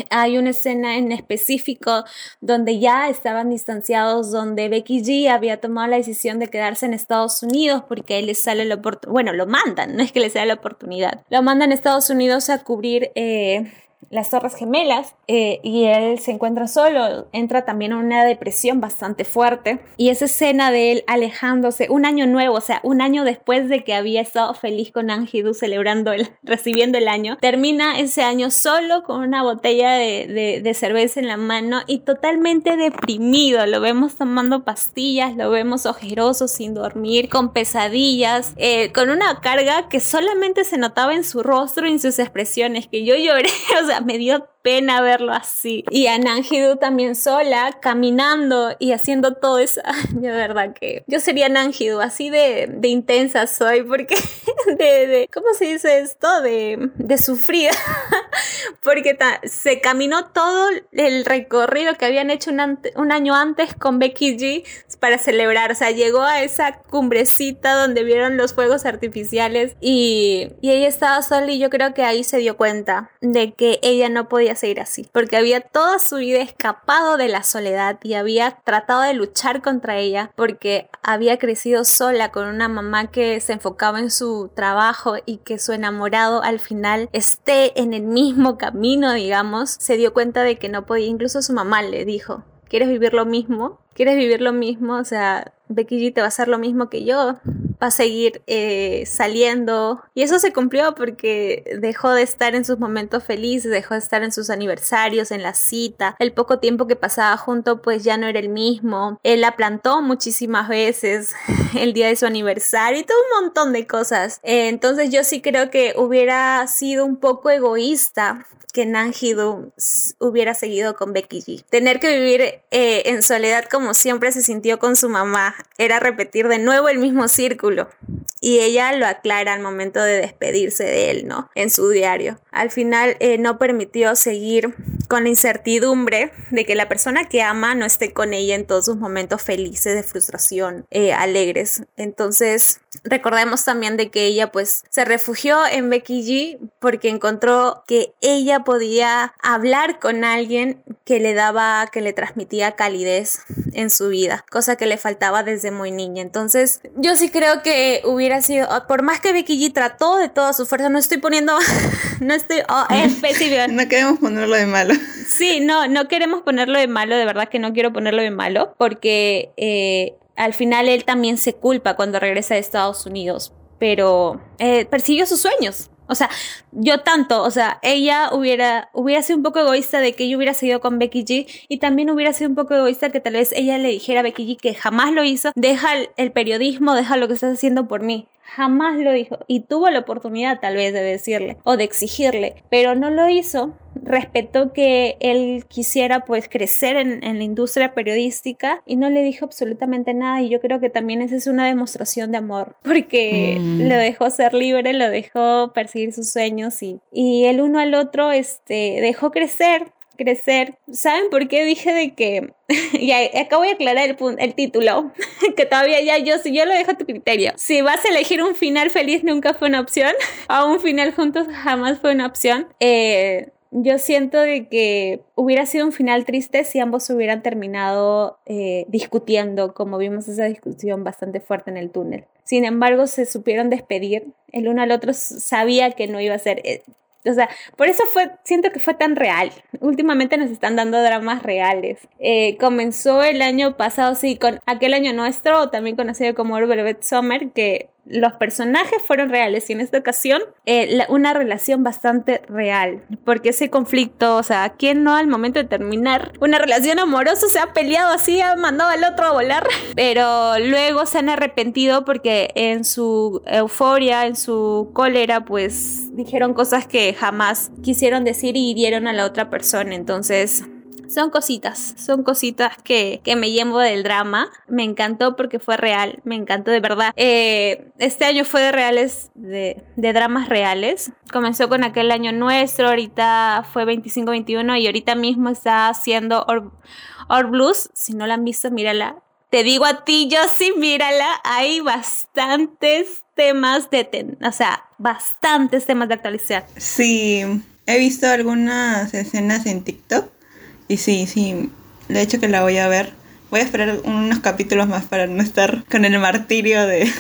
Hay una escena en específico donde ya estaban distanciados, donde Becky G había tomado la decisión de quedarse en Estados Unidos porque él le sale la oportunidad, bueno, lo mandan, no es que le sea la oportunidad, lo mandan a Estados Unidos a cubrir eh, las Torres Gemelas eh, y él se encuentra solo, entra también en una depresión bastante fuerte y esa escena de él alejándose un año nuevo, o sea, un año después de que había estado feliz con Angidu celebrando el, [LAUGHS] recibiendo el año, termina ese año solo con una botella de, de, cerveza en la mano y totalmente deprimido, lo vemos tomando pastillas, lo vemos ojeroso, sin dormir, con pesadillas, eh, con una carga que solamente se notaba en su rostro y en sus expresiones, que yo lloré, [LAUGHS] o sea, me dio pena verlo así. Y a Nanjidu también sola, caminando y haciendo todo eso. [LAUGHS] de verdad que yo sería Nanjidu, así de, de intensa soy, porque [LAUGHS] de, de, ¿cómo se dice esto? De, de sufrida. [LAUGHS] porque se caminó todo el recorrido que habían hecho un, un, año antes con Becky G para celebrar. O sea, llegó a esa cumbrecita donde vieron los fuegos artificiales y, y ella estaba sola y yo creo que ahí se dio cuenta de que ella no podía seguir así, porque había toda su vida escapado de la soledad y había tratado de luchar contra ella porque había crecido sola con una mamá que se enfocaba en su trabajo y que su enamorado al final esté en el mismo camino, digamos, se dio cuenta de que no podía, incluso su mamá le dijo, ¿quieres vivir lo mismo? ¿Quieres vivir lo mismo? O sea, Becky G te va a hacer lo mismo que yo, va a seguir eh, saliendo. Y eso se cumplió porque dejó de estar en sus momentos felices, dejó de estar en sus aniversarios, en la cita. El poco tiempo que pasaba junto pues ya no era el mismo. Él la plantó muchísimas veces [LAUGHS] el día de su aniversario y todo un montón de cosas. Eh, entonces yo sí creo que hubiera sido un poco egoísta que Nanjidu hubiera seguido con Becky G. Tener que vivir eh, en soledad como siempre se sintió con su mamá era repetir de nuevo el mismo círculo. Y ella lo aclara al momento de despedirse de él, ¿no? En su diario. Al final eh, no permitió seguir con la incertidumbre de que la persona que ama no esté con ella en todos sus momentos felices, de frustración, eh, alegres. Entonces, recordemos también de que ella pues se refugió en Becky G porque encontró que ella podía hablar con alguien que le daba, que le transmitía calidez en su vida, cosa que le faltaba desde muy niña. Entonces, yo sí creo que hubiera sido, por más que Becky G trató de toda su fuerza, no estoy poniendo, [LAUGHS] no estoy oh, [LAUGHS] no queremos ponerlo de malo. Sí, no, no queremos ponerlo de malo, de verdad que no quiero ponerlo de malo, porque eh, al final él también se culpa cuando regresa a Estados Unidos, pero eh, persiguió sus sueños. O sea, yo tanto, o sea, ella hubiera, hubiera sido un poco egoísta de que yo hubiera seguido con Becky G y también hubiera sido un poco egoísta que tal vez ella le dijera a Becky G que jamás lo hizo, deja el periodismo, deja lo que estás haciendo por mí. Jamás lo dijo. Y tuvo la oportunidad tal vez de decirle o de exigirle, pero no lo hizo. Respetó que él quisiera pues crecer en, la industria periodística y no le dijo absolutamente nada. Y yo creo que también esa es una demostración de amor porque mm. lo dejó ser libre, lo dejó perseguir sus sueños y, y el uno al otro este, dejó crecer crecer. ¿Saben por qué dije de que... [LAUGHS] y acá voy a aclarar el, el título, [LAUGHS] que todavía ya yo, si yo lo dejo a tu criterio. Si vas a elegir un final feliz nunca fue una opción, [LAUGHS] o un final juntos jamás fue una opción. Eh, yo siento de que hubiera sido un final triste si ambos hubieran terminado eh, discutiendo, como vimos esa discusión bastante fuerte en el túnel. Sin embargo, se supieron despedir. El uno al otro sabía que no iba a ser. O sea, por eso fue, siento que fue tan real. Últimamente nos están dando dramas reales. Eh, comenzó el año pasado, sí, con aquel año nuestro, también conocido como Velvet Summer, que los personajes fueron reales y en esta ocasión eh, una relación bastante real. Porque ese conflicto, o sea, ¿quién no al momento de terminar una relación amorosa se ha peleado así, ha mandado al otro a volar? [LAUGHS] Pero luego se han arrepentido porque en su euforia, en su cólera, pues dijeron cosas que jamás quisieron decir y hirieron a la otra persona. Entonces, son cositas, son cositas que, me llevo del drama. Me encantó porque fue real, me encantó de verdad. Eh, este año fue de reales, de, dramas reales. Comenzó con aquel año nuestro, ahorita fue 25-21 y ahorita mismo está haciendo Or, Blues. Si no la han visto, mírala. Te digo a ti, yo sí, mírala. Hay bastantes temas de, o sea, bastantes temas de actualidad. Sí, he visto algunas escenas en TikTok y sí, sí, de hecho que la voy a ver. Voy a esperar unos capítulos más para no estar con el martirio de,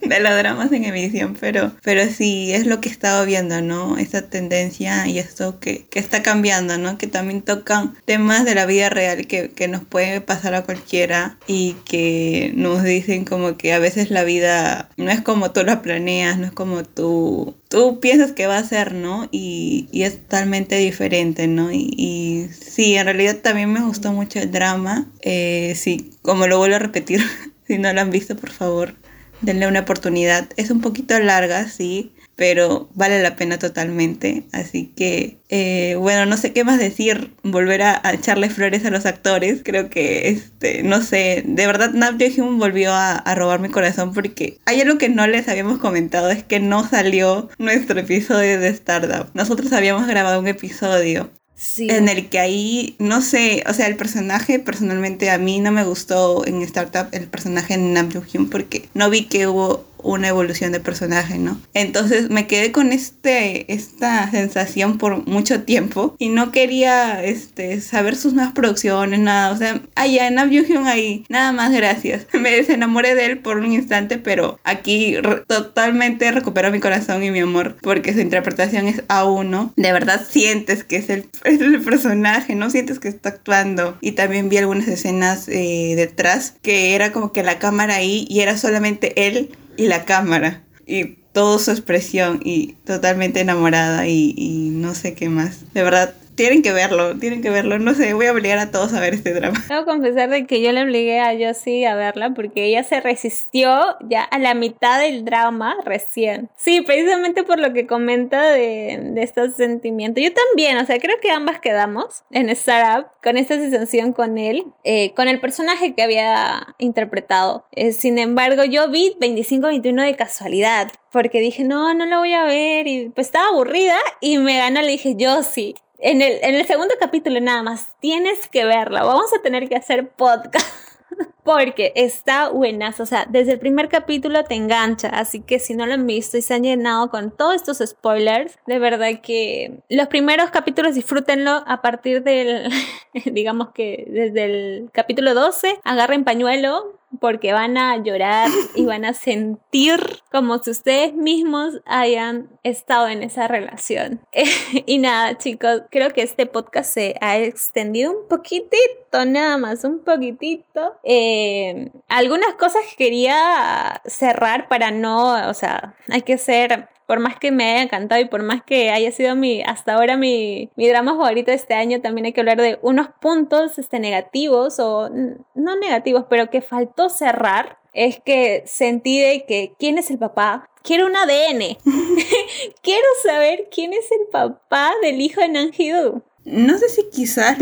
de los dramas en emisión, pero, pero sí es lo que he estado viendo, ¿no? Esta tendencia y esto que, que está cambiando, ¿no? Que también tocan temas de la vida real que, que nos puede pasar a cualquiera y que nos dicen como que a veces la vida no es como tú la planeas, no es como tú, tú piensas que va a ser, ¿no? Y, y es totalmente diferente, ¿no? Y, y, sí, en realidad también me gustó mucho el drama. Eh, sí, como lo vuelvo a repetir, [LAUGHS] si no lo han visto, por favor, denle una oportunidad. Es un poquito larga, sí, pero vale la pena totalmente. Así que, eh, bueno, no sé qué más decir, volver a, echarle flores a los actores. Creo que, este, no sé, de verdad Nap Hyun volvió a, a, robar mi corazón porque hay algo que no les habíamos comentado, es que no salió nuestro episodio de Startup. Nosotros habíamos grabado un episodio en el que ahí, no sé, o sea, el personaje personalmente a mí no me gustó en Startup, el personaje en Nam porque no vi que hubo una evolución de personaje, ¿no? Entonces me quedé con este, esta sensación por mucho tiempo y no quería este, saber sus nuevas producciones, nada. O sea, allá en Hyun ahí, nada más gracias. [LAUGHS] Me desenamoré de él por un instante, pero aquí totalmente recuperó mi corazón y mi amor porque su interpretación es a uno. De verdad sientes que es el, [LAUGHS] el personaje, no sientes que está actuando. Y también vi algunas escenas eh, detrás que era como que la cámara ahí y era solamente él y la cámara y toda su expresión y totalmente enamorada y, y no sé qué más. De verdad, tienen que verlo, tienen que verlo. No sé, voy a obligar a todos a ver este drama. Debo confesar de que yo le obligué a Josie a verla porque ella se resistió ya a la mitad del drama recién. Sí, precisamente por lo que comenta de, de estos sentimientos. Yo también, o sea, creo que ambas quedamos en Startup con esta sensación con él, eh, con el personaje que había interpretado. Eh, sin embargo, yo vi 25-21 de casualidad porque dije, no, no lo voy a ver y pues estaba aburrida y me ganó, le dije, yo sí, en el, en el segundo capítulo nada más, tienes que verla. Vamos a tener que hacer podcast. [LAUGHS] Porque está buenas, o sea, desde el primer capítulo te engancha, así que si no lo han visto y se han llenado con todos estos spoilers, de verdad que los primeros capítulos disfrútenlo a partir del, [LAUGHS] digamos que desde el capítulo 12, agarren pañuelo, porque van a llorar y van a sentir como si ustedes mismos hayan estado en esa relación. [LAUGHS] y nada, chicos, creo que este podcast se ha extendido un poquitito, nada más, un poquitito. Eh, algunas cosas quería cerrar para no, o sea, hay que ser por más que me haya encantado y por más que haya sido mi, hasta ahora mi, mi drama favorito de este año, también hay que hablar de unos puntos este, negativos o no negativos, pero que faltó cerrar. Es que sentí de que quién es el papá. Quiero un ADN. [LAUGHS] [LAUGHS] Quiero saber quién es el papá del hijo de Nanjidu. No sé si quizás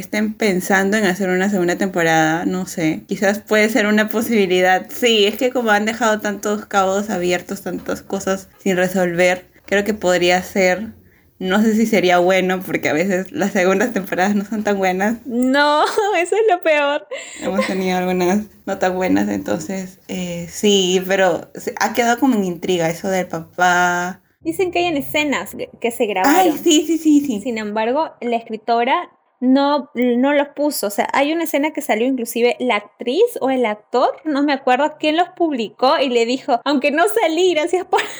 estén pensando en hacer una segunda temporada, no sé. Quizás puede ser una posibilidad. Sí, es que como han dejado tantos cabos abiertos, tantas cosas sin resolver, creo que podría ser no sé si sería bueno porque a veces las segundas temporadas no son tan buenas. No, [LAUGHS] eso es lo peor. Hemos tenido algunas no tan buenas, entonces eh, sí, pero ha quedado como en intriga eso del papá. Dicen que hay escenas que se grabaron. Ay, sí, sí, sí, sí. Sin embargo, la escritora no, no los puso. O sea, hay una escena que salió inclusive la actriz o el actor, no me acuerdo quién los publicó y le dijo, aunque no salí, gracias por... [LAUGHS]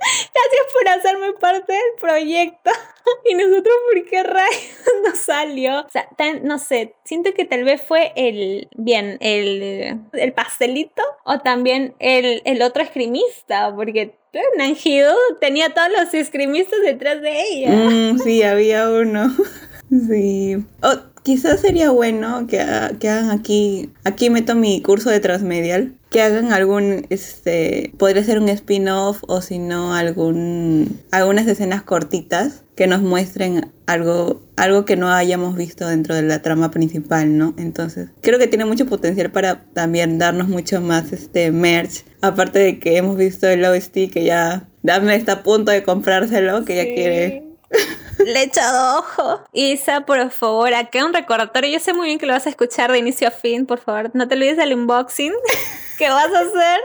Gracias por hacerme parte del proyecto. [LAUGHS] Y nosotros, ¿por qué rayos no salió? O sea, no sé, siento que tal vez fue el, bien, el, el pastelito o también el, el otro escrimista, porque Nanjido tenía todos los escrimistas detrás de ella. Mm, sí, había uno. [LAUGHS] Sí. Oh, quizás sería bueno que, que, hagan aquí, aquí meto mi curso de transmedial, que hagan algún, este, podría ser un spin-off o si no algún, algunas escenas cortitas que nos muestren algo, algo que no hayamos visto dentro de la trama principal, ¿no? Entonces, creo que tiene mucho potencial para también darnos mucho más este merch, aparte de que hemos visto el OST que ya Dame está a punto de comprárselo, que ya quiere [LAUGHS] le he echado ojo. Isa, por favor, acá un recordatorio. Yo sé muy bien que lo vas a escuchar de inicio a fin, por favor. No te olvides del unboxing [LAUGHS] que vas a hacer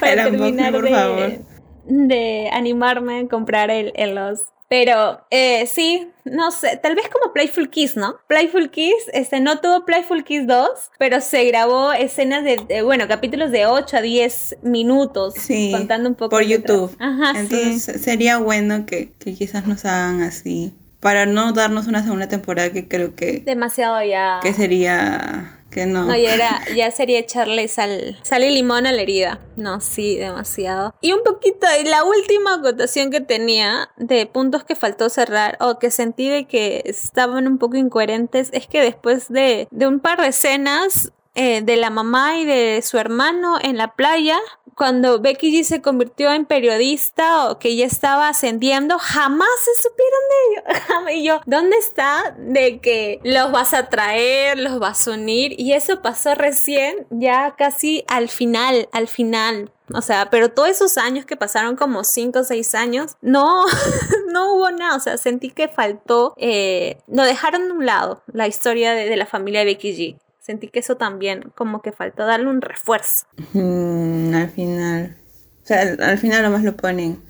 para terminar de, de, animarme a comprar el, el los pero eh, sí, no sé, tal vez como Playful Kiss, ¿no? Playful Kiss, este, no tuvo Playful Kiss 2, pero se grabó escenas de, bueno, capítulos de 8 a 10 minutos, sí, contando un poco. Por YouTube. Ajá, Entonces sería bueno que, que quizás nos hagan así, para no darnos una segunda temporada que creo que... Demasiado ya. Que sería que no. No, ya, era, ya sería echarle sal, sal y limón a la herida. No, sí, demasiado. Y un poquito, la última acotación que tenía de puntos que faltó cerrar o que sentí de que estaban un poco incoherentes es que después de, de un par de escenas eh, de la mamá y de su hermano en la playa, cuando Becky G se convirtió en periodista o que ya estaba ascendiendo, jamás se supieron de ello. [LAUGHS] y yo, ¿dónde está de que los vas a traer, los vas a unir? Y eso pasó recién, ya casi al final, al final. O sea, pero todos esos años que pasaron como 5 o 6 años, no, [LAUGHS] no hubo nada. O sea, sentí que faltó, eh, no dejaron de un lado la historia de, de la familia de Becky G sentí que eso también como que faltó darle un refuerzo. Mm, al final, o sea, al, final nomás lo ponen.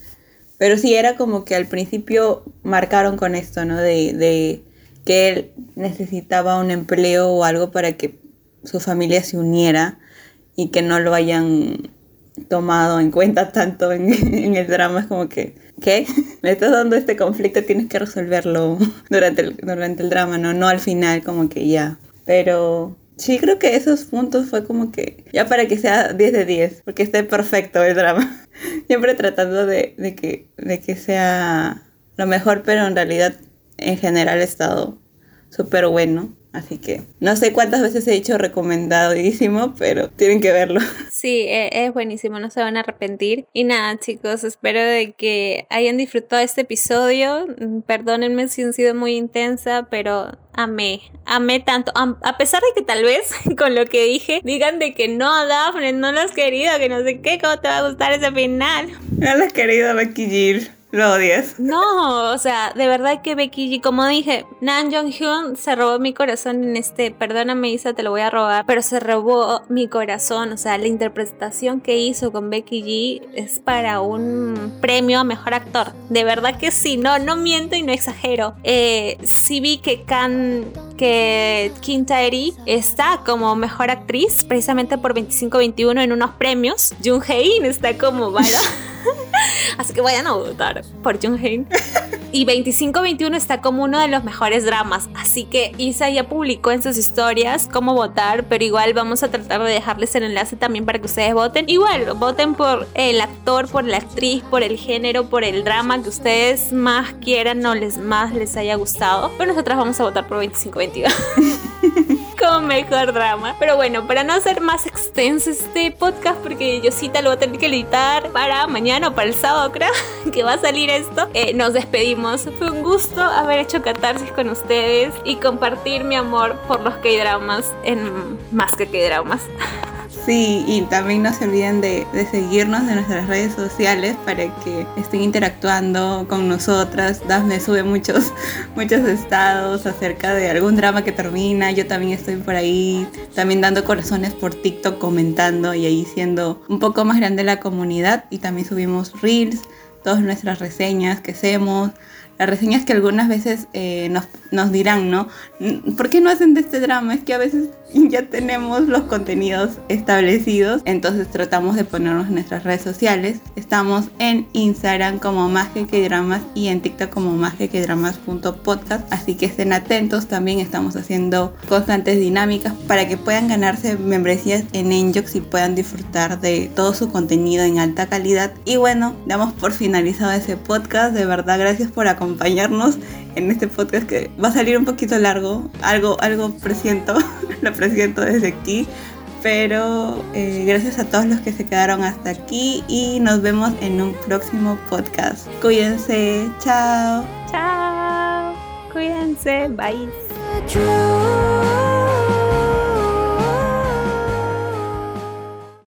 Pero sí, era como que al principio marcaron con esto, ¿no? De, de que él necesitaba un empleo o algo para que su familia se uniera y que no lo hayan tomado en cuenta tanto en, [LAUGHS] el drama. Es como que, ¿qué? [LAUGHS] Me estás dando este conflicto, tienes que resolverlo [LAUGHS] durante durante el drama, ¿no? No al final, como que ya. Pero Sí, creo que esos puntos fue como que ya para que sea 10 de 10, porque esté perfecto el drama. [LAUGHS] Siempre tratando de, que, de que sea lo mejor, pero en realidad en general ha estado súper bueno. Así que no sé cuántas veces he dicho recomendadísimo, pero tienen que verlo. [LAUGHS] Sí, e, es buenísimo, no se van a arrepentir. Y nada, chicos, espero de que hayan disfrutado este episodio. Mm, perdónenme si han sido muy intensa, pero amé, amé tanto. A pesar de que tal vez [LAUGHS] con lo que dije digan de que no, Daphne, no lo has querido, que no sé qué, cómo te va a gustar ese final. No lo has querido, Becky lo odias. No, o sea, de verdad que Becky G, como dije, Nan Jong Hyun se robó mi corazón en este, perdóname Isa, te lo voy a robar, pero se robó mi corazón, o sea, la interpretación que hizo con Becky G es para un premio a mejor actor. De verdad que sí, no, no miento y no exagero. Eh, sí vi que Kan, que Kim Tae está como mejor actriz, precisamente por 25-21 en unos premios. Jung Hae-in está como, ¿vale? [LAUGHS] Así que vayan a votar por Jung Hae. [LAUGHS] Y 2521 está como uno de los mejores dramas. Así que Isa ya publicó en sus historias cómo votar, pero igual vamos a tratar de dejarles el enlace también para que ustedes voten. Igual, voten por el actor, por la actriz, por el género, por el drama que ustedes más quieran o les más les haya gustado. Pero nosotros vamos a votar por 2521. [LAUGHS] mejor drama. Pero bueno, para no ser más extenso este podcast porque Yosita lo va a tener que editar para mañana o para el sábado, creo, [LAUGHS] que va a salir esto. Eh, nos despedimos. Fue un gusto haber hecho catarsis con ustedes y compartir mi amor por los K-dramas en más que K-dramas. [LAUGHS] Sí, y también no se olviden de, seguirnos en nuestras redes sociales para que estén interactuando con nosotras. Dafne sube muchos, [LAUGHS] muchos estados acerca de algún drama que termina. Yo también estoy por ahí, también dando corazones por TikTok, comentando y ahí siendo un poco más grande la comunidad. Y también subimos reels, todas nuestras reseñas que hacemos las reseñas que algunas veces eh, nos, dirán, ¿no? ¿Por qué no hacen de este drama? Es que a veces [LAUGHS] ya tenemos los contenidos establecidos, entonces tratamos de ponernos en nuestras redes sociales. Estamos en Instagram como más dramas y en TikTok como más que dramas.podcast, así que estén atentos. También estamos haciendo constantes dinámicas para que puedan ganarse membresías en Enjox y puedan disfrutar de todo su contenido en alta calidad. Y bueno, damos por finalizado ese podcast. De verdad, gracias por acompañarnos acompañarnos en este podcast que va a salir un poquito largo, algo, algo presiento, [LAUGHS] lo presiento desde aquí, pero eh, gracias a todos los que se quedaron hasta aquí y nos vemos en un próximo podcast. Cuídense, chao. Chao, cuídense, bye.